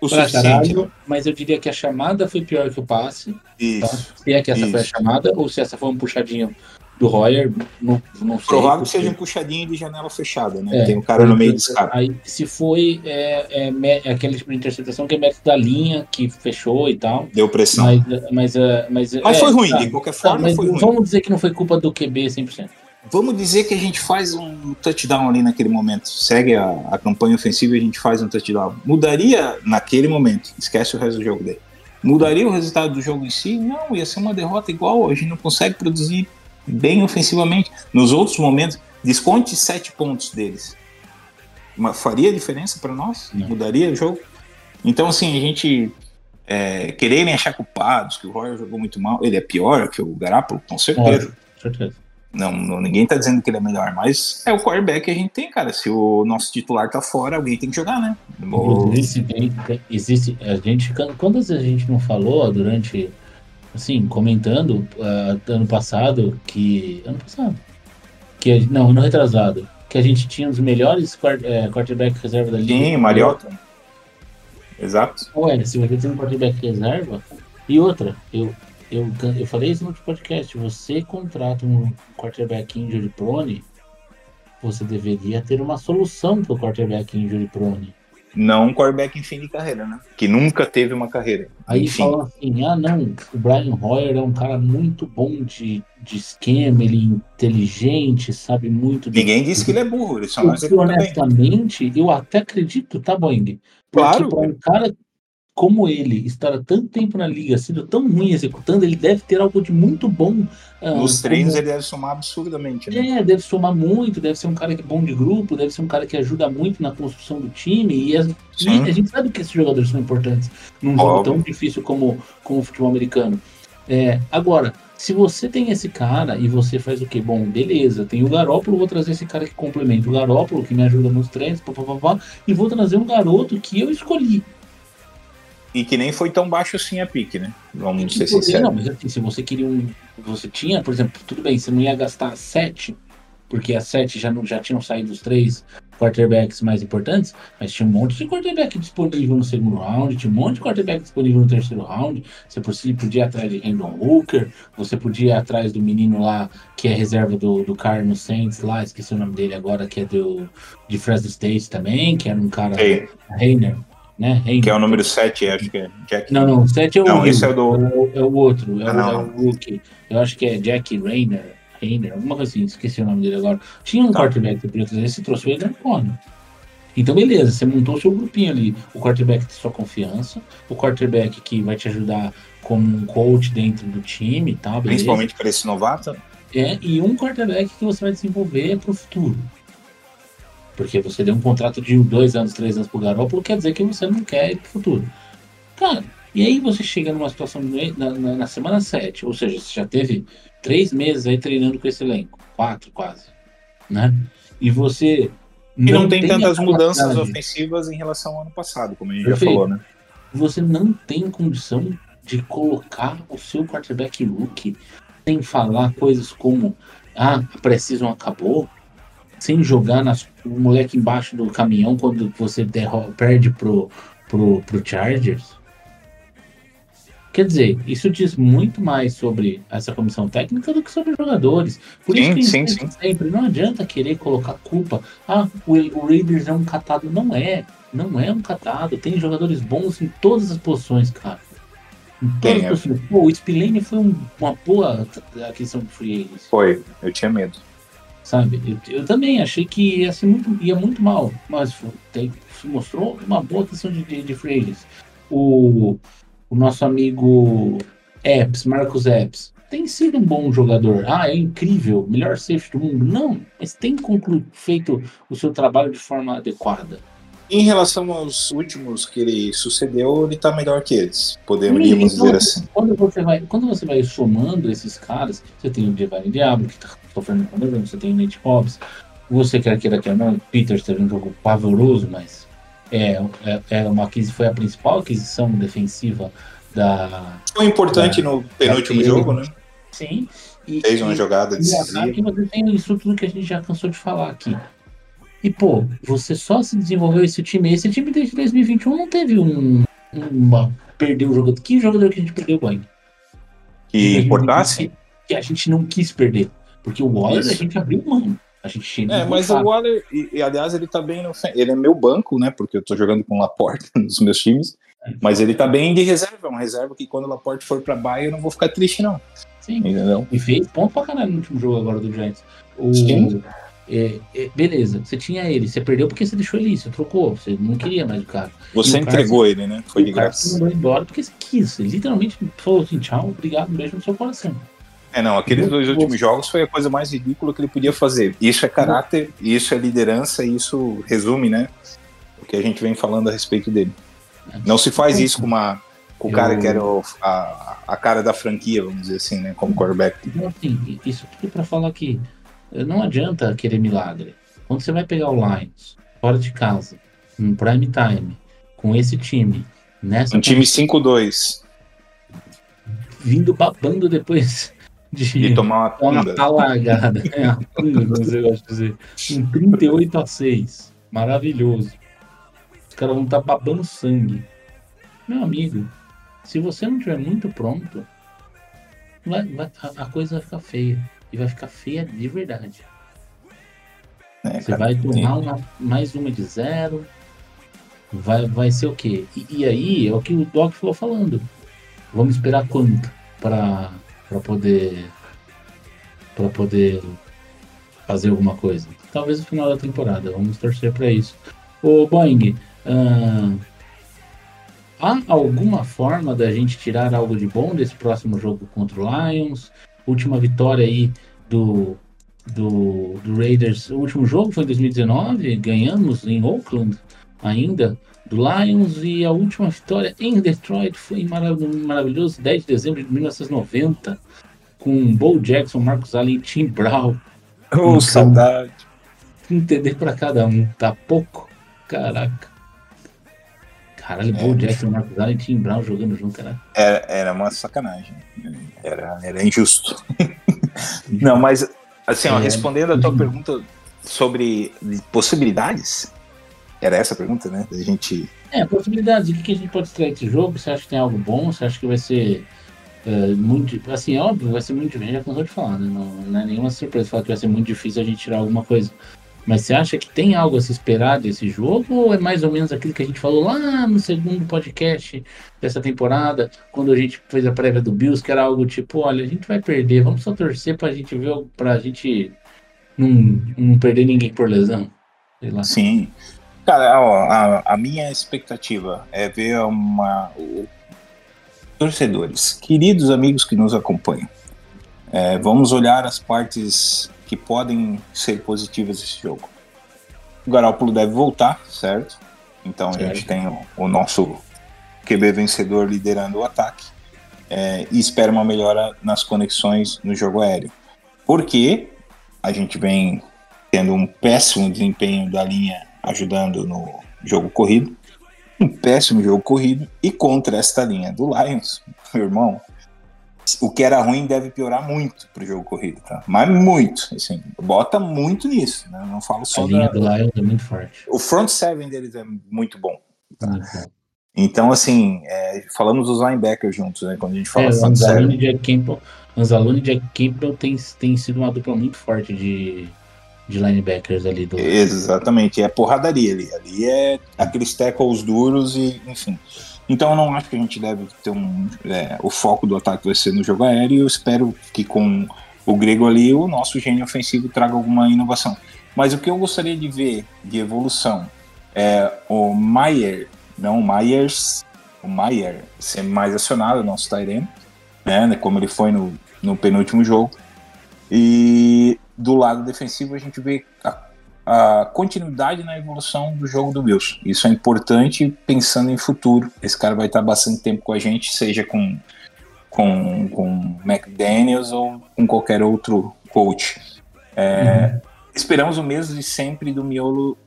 O pra suficiente. caralho, mas eu diria que a chamada foi pior que o passe. Tá? Isso. Se é que essa foi a Isso. chamada, ou se essa foi um puxadinho do Royer, não, não sei. Provável que seja um puxadinho de janela fechada, né? É, Tem um cara no meio dos caras. Aí, se foi é, é, é aquele tipo de interceptação que é mérito da linha, que fechou e tal. Deu pressão. Mas, mas, é, mas, Mas é, foi ruim, tá, de qualquer tá, forma mas foi ruim. Vamos dizer que não foi culpa do QB 100%. Vamos dizer que a gente faz um touchdown ali naquele momento. Segue a, a campanha ofensiva e a gente faz um touchdown. Mudaria naquele momento. Esquece o resto do jogo dele. Mudaria o resultado do jogo em si? Não, ia ser uma derrota igual. A gente não consegue produzir bem ofensivamente. Nos outros momentos, desconte sete pontos deles. Mas faria diferença para nós? Não. Mudaria o jogo? Então, assim, a gente é, quererem achar culpados, que o Royer jogou muito mal. Ele é pior que o Garapolo, com certeza. Óbvio, certeza. Não, não- ninguém tá dizendo que ele é melhor, mas é o quarterback que a gente tem, cara. Se o nosso titular tá fora, alguém tem que jogar, né? Existe, existe, a gente, quantas vezes a gente não falou durante, assim, comentando ah, ano passado que, ano passado, que, não, ano retrasado, que a gente tinha os melhores quar- eh, quarterback reserva da liga. Sim, Mariota. Exato. Ué, se você tem um quarterback reserva, e outra, eu, eu, eu falei isso no outro podcast, você contrata um quarterback injury prone, você deveria ter uma solução para o quarterback injury prone. Não um quarterback em fim de carreira, né? Que nunca teve uma carreira. Aí Enfim. falam assim, ah não, o Brian Hoyer é um cara muito bom de, de esquema, ele é inteligente, sabe muito de Ninguém disse que ele é burro, ele só Eu, honestamente, eu até acredito, tá, Boing? Porque Claro. para um cara como ele estar há tanto tempo na liga, sendo tão ruim executando, ele deve ter algo de muito bom. ah, Nos treinos como- ele deve somar absurdamente, né? É, deve somar muito, deve ser um cara que é bom de grupo, deve ser um cara que ajuda muito na construção do time. E, as- e a gente sabe que esses jogadores são importantes num jogo Óbvio. tão difícil como, como o futebol americano. É, agora, Se você tem esse cara e você faz o quê? Bom, beleza, tem o Garópolo, vou trazer esse cara que complementa o Garópolo, que me ajuda nos treinos, papapá, e vou trazer um garoto que eu escolhi. E que nem foi tão baixo assim a pique, né? Vamos ser poder- sinceros. Não, mas assim, se você queria um. Você tinha, por exemplo, tudo bem, você não ia gastar sete, porque as sete já, não, já tinham saído os três quarterbacks mais importantes, mas tinha um monte de quarterback disponível no segundo round, tinha um monte de quarterback disponível no terceiro round. Você podia podia ir atrás de Randall Hooker, você podia ir atrás do menino lá que é reserva do, do Carlos Saints lá, esqueci o nome dele agora, que é do de Fresno State também, que era um cara. Reiner, né? Reiner. Que é o número 7, acho que é Jack. Não, não, o 7 é o Não, esse é o do- é o outro, é, Ah, o, não, é o rookie. Eu acho que é Jack Rainer, Rainer, alguma coisa assim, esqueci o nome dele agora. Tinha um Tá. quarterback trazer, você trouxe o Adrian Conner. Então, beleza, você montou o seu grupinho ali. O quarterback de sua confiança, o quarterback que vai te ajudar como um coach dentro do time e tal, beleza? Principalmente para esse novato. É, e um quarterback que você vai desenvolver para o futuro. Porque você deu um contrato de dois anos, três anos pro Garoppolo, quer dizer que você não quer ir pro futuro. Cara, e aí você chega numa situação na, na, na semana 7, ou seja, você já teve três meses aí treinando com esse elenco, quatro quase, né? E você E não, tem, a tantas mudanças ofensivas em relação ao ano passado, como a gente Perfeito. já falou, né? você não tem condição de colocar o seu quarterback look sem falar coisas como ah, a Precision acabou, sem jogar nas, o moleque embaixo do caminhão quando você derro- perde pro, pro, pro Chargers. Quer dizer, isso diz muito mais sobre essa comissão técnica do que sobre os jogadores. Por isso Sim, que sim, sempre, sempre não adianta querer colocar culpa. Ah, o, o Raiders é um catado. Não é. Não é um catado. Tem jogadores bons em todas as posições, cara. Em todas Tem, as é. posições. Pô, o Spillane foi um- uma boa aquisição de free agents Foi, eu tinha medo. Sabe? Eu, eu também achei que ia, ser muito, ia muito mal, mas tem- se mostrou uma boa questão de, de, de free agents. O, o nosso amigo Epps, Marcos Epps, tem sido um bom jogador. Ah, é incrível, melhor safety do mundo. Não, mas tem conclu, feito o seu trabalho de forma adequada. Em relação aos últimos que ele sucedeu, ele tá melhor que eles, podemos Então, dizer assim. Quando você, vai, quando você vai somando esses caras, você tem o Devine Diablo, que tá sofrendo com lesão, você tem o Nate Hobbs, você quer queira que não, o Peters teve um jogo pavoroso, mas é, é, é uma aquisi, foi a principal aquisição defensiva da. Foi importante no penúltimo da- jogo, né? Sim. E, Fez uma e- jogada e decisiva. ataque você tem isso tudo que a gente já cansou de falar aqui. E, pô, você só se desenvolveu esse time. Esse time desde 2021 não teve um. Uma, perdeu o jogador. Que jogador que a gente perdeu, Boeing? Que importasse? Que, que a gente não quis perder. Porque o Wallace a Isso. gente abriu mão. A gente É, mas o Waller, e, e, aliás, ele tá bem no. Ele é meu banco, né? Porque eu tô jogando com o Laporte <laughs> nos meus times. Mas ele tá bem de reserva, é uma reserva que quando o Laporte for pra Bahia eu não vou ficar triste, não. Sim. Entendeu? E fez ponto pra caralho no último jogo agora do Giants. O, Sim. é, é, beleza, você tinha ele, você perdeu porque você deixou ele, você trocou, você não queria mais o cara. Você o entregou ele, né? Foi de graça. mandou embora porque você quis. Você literalmente falou assim: tchau, obrigado, um beijo no seu coração. É, não, aqueles dois últimos jogos foi a coisa mais ridícula que ele podia fazer. Isso é caráter, isso é liderança, e isso resume, né? O que a gente vem falando a respeito dele. Não se faz isso com, uma, com o cara Eu- que era o- a, a cara da franquia, vamos dizer assim, né? Como quarterback. Então, assim, isso tudo pra falar que eh, não adianta querer milagre. Quando você vai pegar o Lions, fora de casa, em prime time, com esse time, nessa Um time 5-2 vindo babando depois de, e tomar uma uma tunda. palagada. É, a <laughs> tunda, você gosta de dizer. Um 38 a 6. Maravilhoso. Os caras vão estar babando sangue. Meu amigo, se você não tiver muito pronto, vai- vai- a, a coisa vai ficar feia. E vai ficar feia de verdade. né, Você cara? vai tomar uma, mais uma de zero. Vai, vai ser o quê? E, e aí é o que o Doc falou falando. Vamos esperar quanto para poder para poder fazer alguma coisa? Talvez no final da temporada. Vamos torcer para isso. Ô Boeing, ah, há alguma forma da gente tirar algo de bom desse próximo jogo contra o Lions? Última vitória aí do do, do Raiders. O último jogo foi em 2019, ganhamos em Oakland ainda do Lions e a última vitória em Detroit foi em marav- maravilhoso 10 de dezembro de 1990. com Bo Jackson, Marcos Allen e Tim Brown. Então, saudade. Um TD pra cada um, tá pouco? Caraca. Caralho, Bo Jackson, Marcos Allen e Tim Brown jogando junto, era. Era, era uma sacanagem. Era, era injusto. <laughs> Não, mas, assim, ó, É. respondendo a tua pergunta sobre possibilidades, era essa a pergunta, né? Da gente. É, possibilidades. O que, a gente pode extrair desse jogo? Você acha que tem algo bom? Você acha que vai ser é, muito. Assim, é óbvio, vai ser muito difícil. Já cansou de falar, né? Não, não é nenhuma surpresa falar que vai ser muito difícil a gente tirar alguma coisa. Mas você acha que tem algo a se esperar desse jogo? Ou é mais ou menos aquilo que a gente falou lá no segundo podcast dessa temporada, quando a gente fez a prévia do Bills, que era algo tipo: olha, a gente vai perder, vamos só torcer pra gente ver, pra gente não, não perder ninguém por lesão? Sei lá. Sim. Cara, ó, a, a minha expectativa é ver uma. torcedores, queridos amigos que nos acompanham. é, vamos olhar as partes que podem ser positivas desse jogo. O Garópolo deve voltar, certo? Então a Certo. gente tem o, o nosso QB vencedor liderando o ataque. é, e espera uma melhora nas conexões no jogo aéreo. Porque a gente vem tendo um péssimo desempenho da linha ajudando no jogo corrido, um péssimo jogo corrido, e contra esta linha do Lions, meu irmão, o que era ruim deve piorar muito pro jogo corrido, tá? Mas muito, assim, bota muito nisso, né? Não falo A só linha da... do Lions é muito forte. O front seven deles é muito bom. Muito bom. Então, assim, é, falamos dos linebackers juntos, né? Quando a gente fala É, front Anzalone e seven. Jack Campbell, Anzalone e Jack Campbell tem, tem sido uma dupla muito forte de, de linebackers ali do. Exatamente, é porradaria ali. Ali é aqueles tackles duros e, enfim. Então eu não acho que a gente deve ter um. é, o foco do ataque vai ser no jogo aéreo e eu espero que com o grego ali o nosso gênio ofensivo traga alguma inovação. Mas o que eu gostaria de ver de evolução é o Maier, não o Myers, o Maier ser mais acionado, nosso Tyrene, né, como ele foi no, no penúltimo jogo. E do lado defensivo a gente vê a, a continuidade na evolução do jogo do Wilson. Isso é importante pensando em futuro. Esse cara vai estar bastante tempo com a gente, seja com com, com McDaniels ou com qualquer outro coach. É, Esperamos o mesmo de sempre do miolo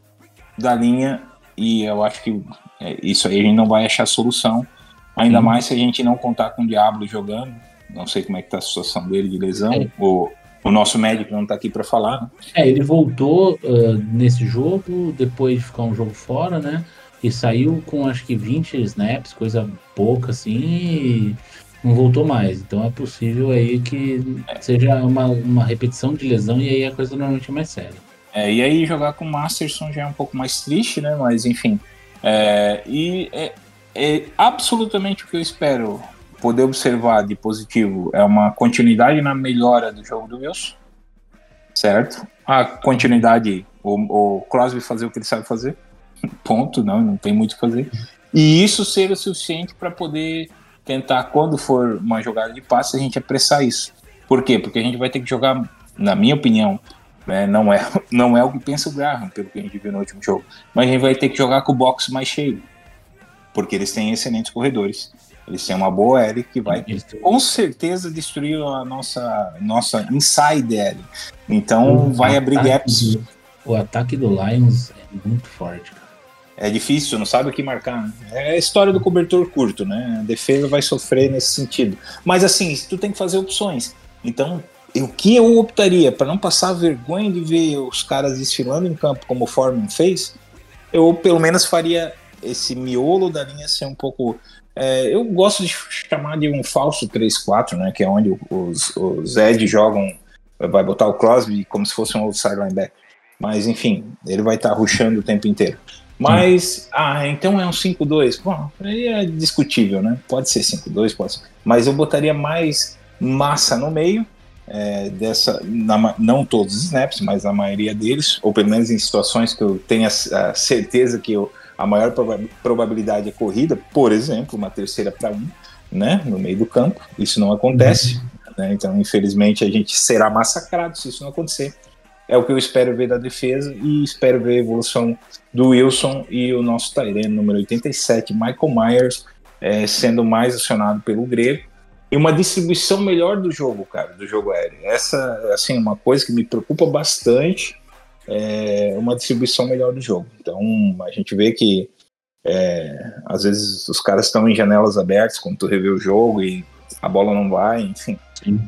da linha e eu acho que é, isso aí a gente não vai achar solução. Ainda Sim. mais se a gente não contar com o Diablo jogando. Não sei como é que tá a situação dele de lesão. É. O, o nosso médico não tá aqui para falar, né? É, ele voltou ah, nesse jogo, depois de ficar um jogo fora, né? E saiu com acho que 20 snaps, coisa pouca assim, e não voltou mais. Então é possível aí que seja uma, uma repetição de lesão e aí a coisa normalmente é mais séria. É, e aí jogar com o Masterson já é um pouco mais triste, né? Mas enfim. É, e é, é absolutamente o que eu espero poder observar de positivo é uma continuidade na melhora do jogo do Wilson, certo? A continuidade, o, o Crosby fazer o que ele sabe fazer, <laughs> ponto, não, não tem muito o que fazer. E isso ser o suficiente para poder tentar, quando for uma jogada de passe, a gente apressar isso. Por quê? Porque a gente vai ter que jogar, na minha opinião, né, não, é, <laughs> não é o que pensa o Graham, pelo que a gente viu no último jogo, mas a gente vai ter que jogar com o box mais cheio, porque eles têm excelentes corredores. Eles têm uma boa L que vai com certeza destruir a nossa, nossa inside L. Então o vai abrir gaps. do- o ataque do Lions é muito forte, cara. É difícil, não sabe o que marcar. né? É a história do cobertor curto, né? A defesa vai sofrer nesse sentido. Mas assim, tu tem que fazer opções. Então, o que eu optaria para não passar vergonha de ver os caras desfilando em campo como o Foreman fez, eu pelo menos faria esse miolo da linha ser um pouco. É, eu gosto de chamar de um falso 3-4, né? Que é onde os, os Ed jogam. Vai botar o Crosby como se fosse um outside linebacker. Mas enfim, ele vai estar rushando o tempo inteiro. Mas, ah, então é um 5-2. Bom, aí é discutível, né? Pode ser 5-2, pode ser. Mas eu botaria mais massa no meio, é, dessa, na não todos os snaps, mas a maioria deles, ou pelo menos em situações que eu tenha a, a certeza que eu, a maior proba- probabilidade é corrida, por exemplo, uma terceira para um, né? No meio do campo. Isso não acontece. né? Então, infelizmente, a gente será massacrado se isso não acontecer. É o que eu espero ver da defesa e espero ver a evolução do Wilson e o nosso Tyrene número 87, Michael Myers, é, sendo mais acionado pelo Grego. e uma distribuição melhor do jogo, cara, do jogo aéreo. Essa, assim, uma coisa que me preocupa bastante é uma distribuição melhor do jogo. Então, a gente vê que é, às vezes os caras estão em janelas abertas quando tu revê o jogo e a bola não vai, enfim. Sim.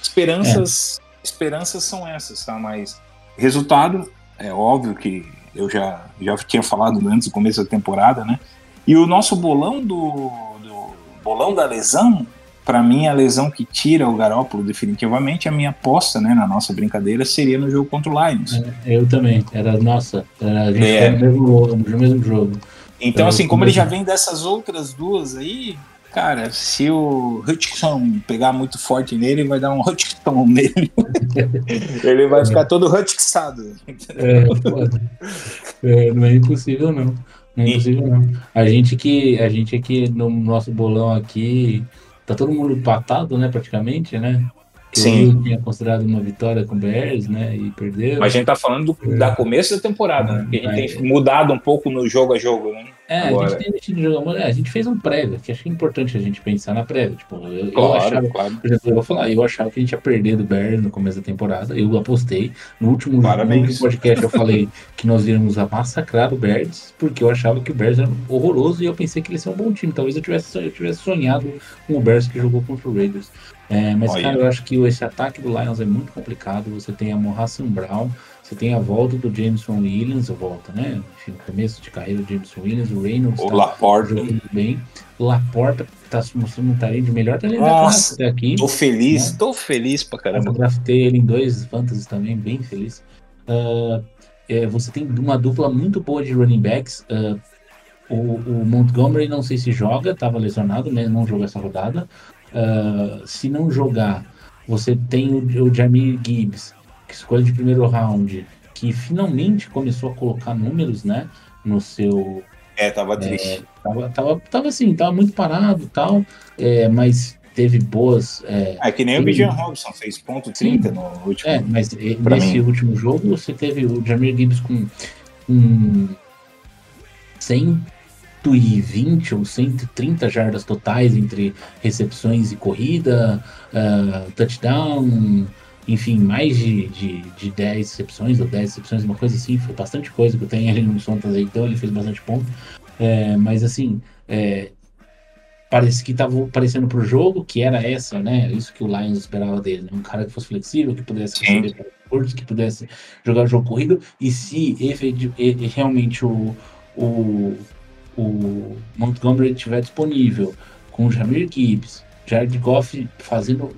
Esperanças, esperanças são essas, tá? Mas resultado, é óbvio que eu já, já tinha falado antes do começo da temporada, né? E o nosso bolão do, do bolão da lesão, para mim a lesão que tira o Garópolo definitivamente, a minha aposta, né, na nossa brincadeira seria no jogo contra o Lions. É, Eu também, era nossa, era, a gente É. no mesmo, no mesmo jogo. Então, assim, como ele já vem dessas outras duas aí, cara, se o Hutchinson pegar muito forte nele, vai dar um <laughs> Hutchinson nele. <laughs> ele vai ficar todo Hutchinsado. É. É, não é impossível não. Não é impossível não. A gente que a gente aqui no nosso bolão aqui tá todo mundo empatado, né, praticamente, né? Sim. Considerado uma vitória com o Bears, né, e perdeu. Mas a gente tá falando do, da começo da temporada, né? Que a gente É. tem mudado um pouco no jogo a jogo, né? É, a Agora. gente tem investido em jogo. É, a gente fez um prévio, que acho que é importante a gente pensar na prévia. Tipo, eu, eu Claro, achava, claro. por exemplo, eu vou falar, eu achava que a gente ia perder do Bears no começo da temporada. Eu apostei. No último, no Parabéns. último podcast eu falei <laughs> que nós íamos massacrar o Bears, porque eu achava que o Bears era horroroso e eu pensei que eles são um bom time. Talvez eu tivesse, eu tivesse sonhado com o Bears que jogou contra o Raiders. É, mas, Olha. cara, eu acho que esse ataque do Lions é muito complicado. Você tem a Mohassan Brown, você tem a volta do Jameson Williams, a volta, né? Enfim, começo de carreira do Jameson Williams, o Reynolds. O tá Laporte. jogando bem. O Laporta tá se mostrando um talento de melhor talento da Nossa, classe até aqui. Tô feliz, Né? tô feliz pra Eu caramba. draftei ele em dois fantasies também, bem feliz. Ah, é, você tem uma dupla muito boa de running backs. ah, o, o Montgomery não sei se joga, estava lesionado, né? Não jogou essa rodada. Ah, se não jogar, você tem o, o Jamir Gibbs, que escolha de primeiro round, que finalmente começou a colocar números, né? No seu É, tava triste. Tava, tava, tava assim, tava muito parado e tal, é, mas teve boas. É, É, que nem o Sim. Bijan Robson, fez ponto 30 no último. é, mas Pra nesse mim. último jogo você teve o Jamir Gibbs com um 120 ou 130 jardas totais entre recepções e corrida, ah, touchdown, enfim, mais de, de, de 10 recepções ou 10 recepções, uma coisa assim, foi bastante coisa que eu tenho ali no Sontas aí, então ele fez bastante ponto. É, mas assim, é, parece que estava aparecendo pro jogo, que era essa, né? Isso que o Lions esperava dele, né? Um cara que fosse flexível, que pudesse receber curtos, que pudesse jogar o jogo corrido, e se efetiv- realmente o, o, o Montgomery estiver disponível, com o Jamir Gibbs, Jared Goff fazendo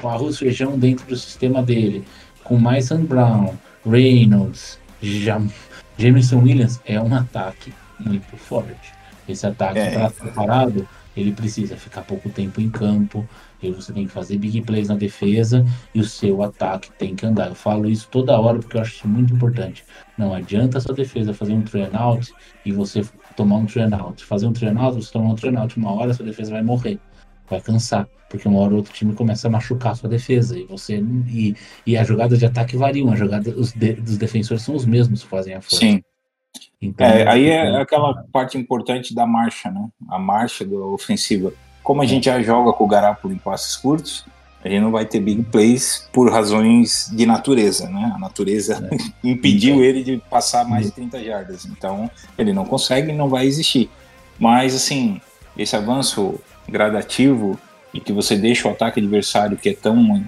com arroz e feijão dentro do sistema dele, com Mason Brown, Reynolds, Jam Jameson Williams, é um ataque muito forte. Esse ataque É. para estar parado, ele precisa ficar pouco tempo em campo, e você tem que fazer big plays na defesa e o seu ataque tem que andar. Eu falo isso toda hora porque eu acho isso muito importante. Não adianta a sua defesa fazer um train out e você tomar um train out. Fazer um train out, você tomar um train out, uma hora a sua defesa vai morrer. Vai cansar, porque uma hora o outro time começa a machucar a sua defesa e você e, e as jogadas de ataque variam, a jogada os de- dos defensores são os mesmos que fazem a força. Sim. Então, É, aí é aquela parte importante da marcha, né? A marcha da ofensiva. Como a gente já joga com o Garápolo em passes curtos, a gente não vai ter big plays por razões de natureza, né? A natureza <laughs> impediu ele de passar mais de 30 jardas. Então, ele não consegue e não vai existir. Mas, assim, esse avanço gradativo e que você deixa o ataque adversário que é tão,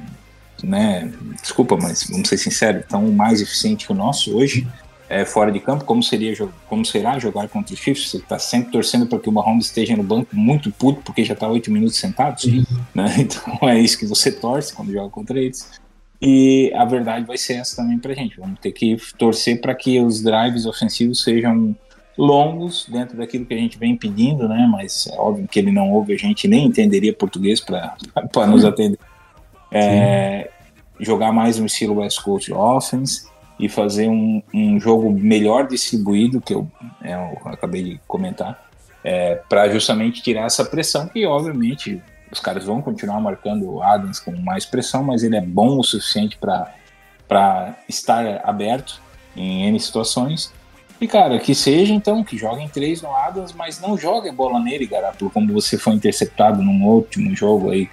né? Desculpa, mas vamos ser sinceros, tão mais eficiente que o nosso hoje, é, fora de campo, como seria como será jogar contra os Chiefs? Você está sempre torcendo para que o Mahomes esteja no banco muito puto porque já está oito minutos sentado, Sim. né? <laughs> Então é isso que você torce quando joga contra eles. E a verdade vai ser essa também pra gente. Vamos ter que torcer para que os drives ofensivos sejam longos dentro daquilo que a gente vem pedindo, né? Mas é óbvio que ele não ouve a gente nem entenderia português para <laughs> nos atender. É, jogar mais no estilo West Coast Offense e fazer um, um jogo melhor distribuído, que eu, é, eu acabei de comentar, é, para justamente tirar essa pressão, que obviamente os caras vão continuar marcando o Adams com mais pressão, mas ele é bom o suficiente para estar aberto em N situações. E, cara, que seja então, que joguem três no Adams, mas não jogue a bola nele, Garoppolo, como você foi interceptado num último jogo aí.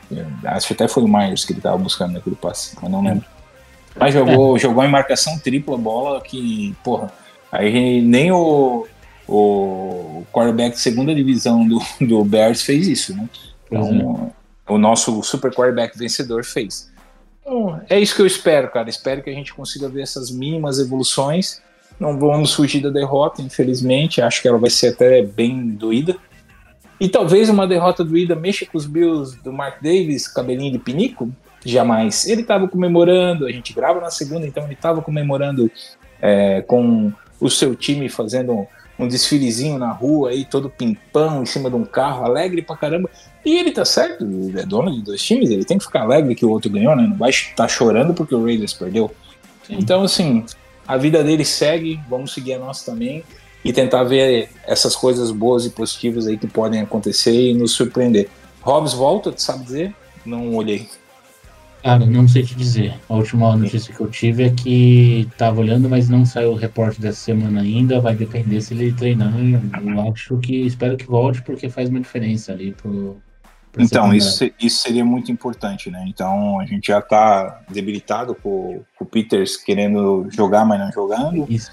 Acho que até foi o Myers que ele tava buscando naquele passe, mas não lembro. Mas jogou, jogou em marcação tripla bola que, porra, aí nem o, o quarterback de segunda divisão do, do Bears fez isso, né? Então, o nosso super quarterback vencedor fez. Então, é isso que eu espero, cara. Espero que a gente consiga ver essas mínimas evoluções. Não vamos fugir da derrota, infelizmente. Acho que ela vai ser até bem doída. E talvez uma derrota doída mexa com os Bills do Mark Davis, cabelinho de pinico? Jamais. Ele estava comemorando, a gente grava na segunda, então ele estava comemorando é, com o seu time fazendo um desfilezinho na rua aí, todo pimpão, em cima de um carro, alegre pra caramba. E ele tá certo, ele é dono de dois times, ele tem que ficar alegre que o outro ganhou, né? Não vai estar chorando porque o Raiders perdeu. Então, assim, a vida dele segue, vamos seguir a nossa também e tentar ver essas coisas boas e positivas aí que podem acontecer e nos surpreender. Hobbs volta, tu sabe dizer? Não olhei. Cara, não sei te dizer. A última notícia que eu tive é que tava olhando, mas não saiu o reporte dessa semana ainda. Vai depender se ele treinar. Eu acho que espero que volte porque faz uma diferença ali pro. pro Então, isso, isso seria muito importante, né? Então, a gente já tá debilitado com, com o Peters querendo jogar, mas não jogando. Isso.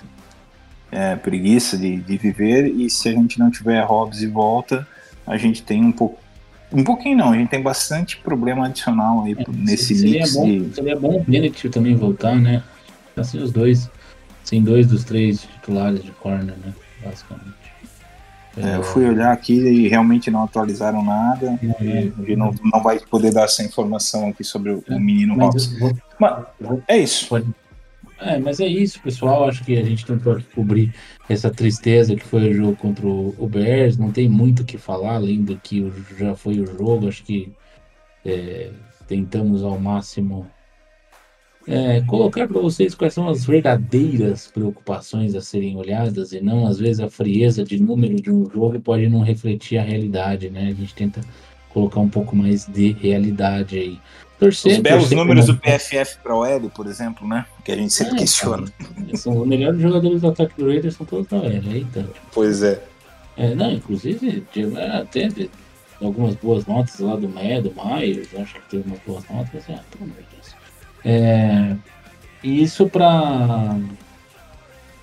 É, preguiça de, de viver. E se a gente não tiver Hobbs e volta, a gente tem um pouco. Um pouquinho não, a gente tem bastante problema adicional aí nesse É, seria mix bom, de. Seria bom o Bennett também voltar, né? Assim, os dois. Sim, dois dos três titulares de corner, né? Basicamente. É, eu fui olhar aqui e realmente não atualizaram nada. E é. gente não, não vai poder dar essa informação aqui sobre o, o menino eu vou- Mas é isso. É, mas é isso, pessoal. Acho que a gente tentou cobrir essa tristeza que foi o jogo contra o Bears. Não tem muito o que falar, além do que já foi o jogo. Acho que é, tentamos ao máximo é, colocar para vocês quais são as verdadeiras preocupações a serem olhadas e não, às vezes, a frieza de número de um jogo pode não refletir a realidade, né? A gente tenta colocar um pouco mais de realidade aí. Torcer, Os belos torcer números por- do PFF para o L, por exemplo, né? Que a gente sempre É, questiona. São os melhores jogadores do ataque do Raiders são todos da L, eita. Pois é. É, não, inclusive, é, até algumas boas notas lá do Mé, do Myers, acho que teve umas boas notas, mas é, pelo amor de Deus. É, e isso pra,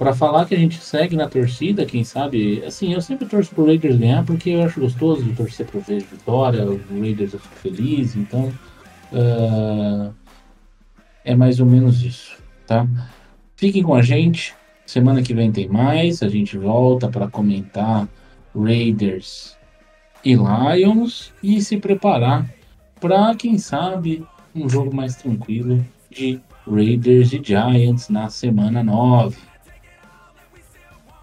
pra falar que a gente segue na torcida, quem sabe, assim, eu sempre torço pro Raiders ganhar porque eu acho gostoso de torcer pro ver vitória, o Raiders eu fico feliz, então ah, é mais ou menos isso, tá? Fiquem com a gente. Semana que vem tem mais. A gente volta para comentar Raiders e Lions e se preparar para, quem sabe, um jogo mais tranquilo de Raiders e Giants na semana 9.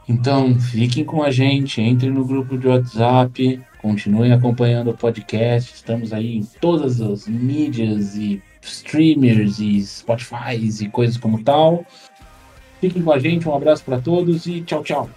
Então, fiquem com a gente, entrem no grupo de WhatsApp, continuem acompanhando o podcast. Estamos aí em todas as mídias e streamers e Spotify e coisas como tal. Fiquem com a gente, um abraço para todos e tchau, tchau.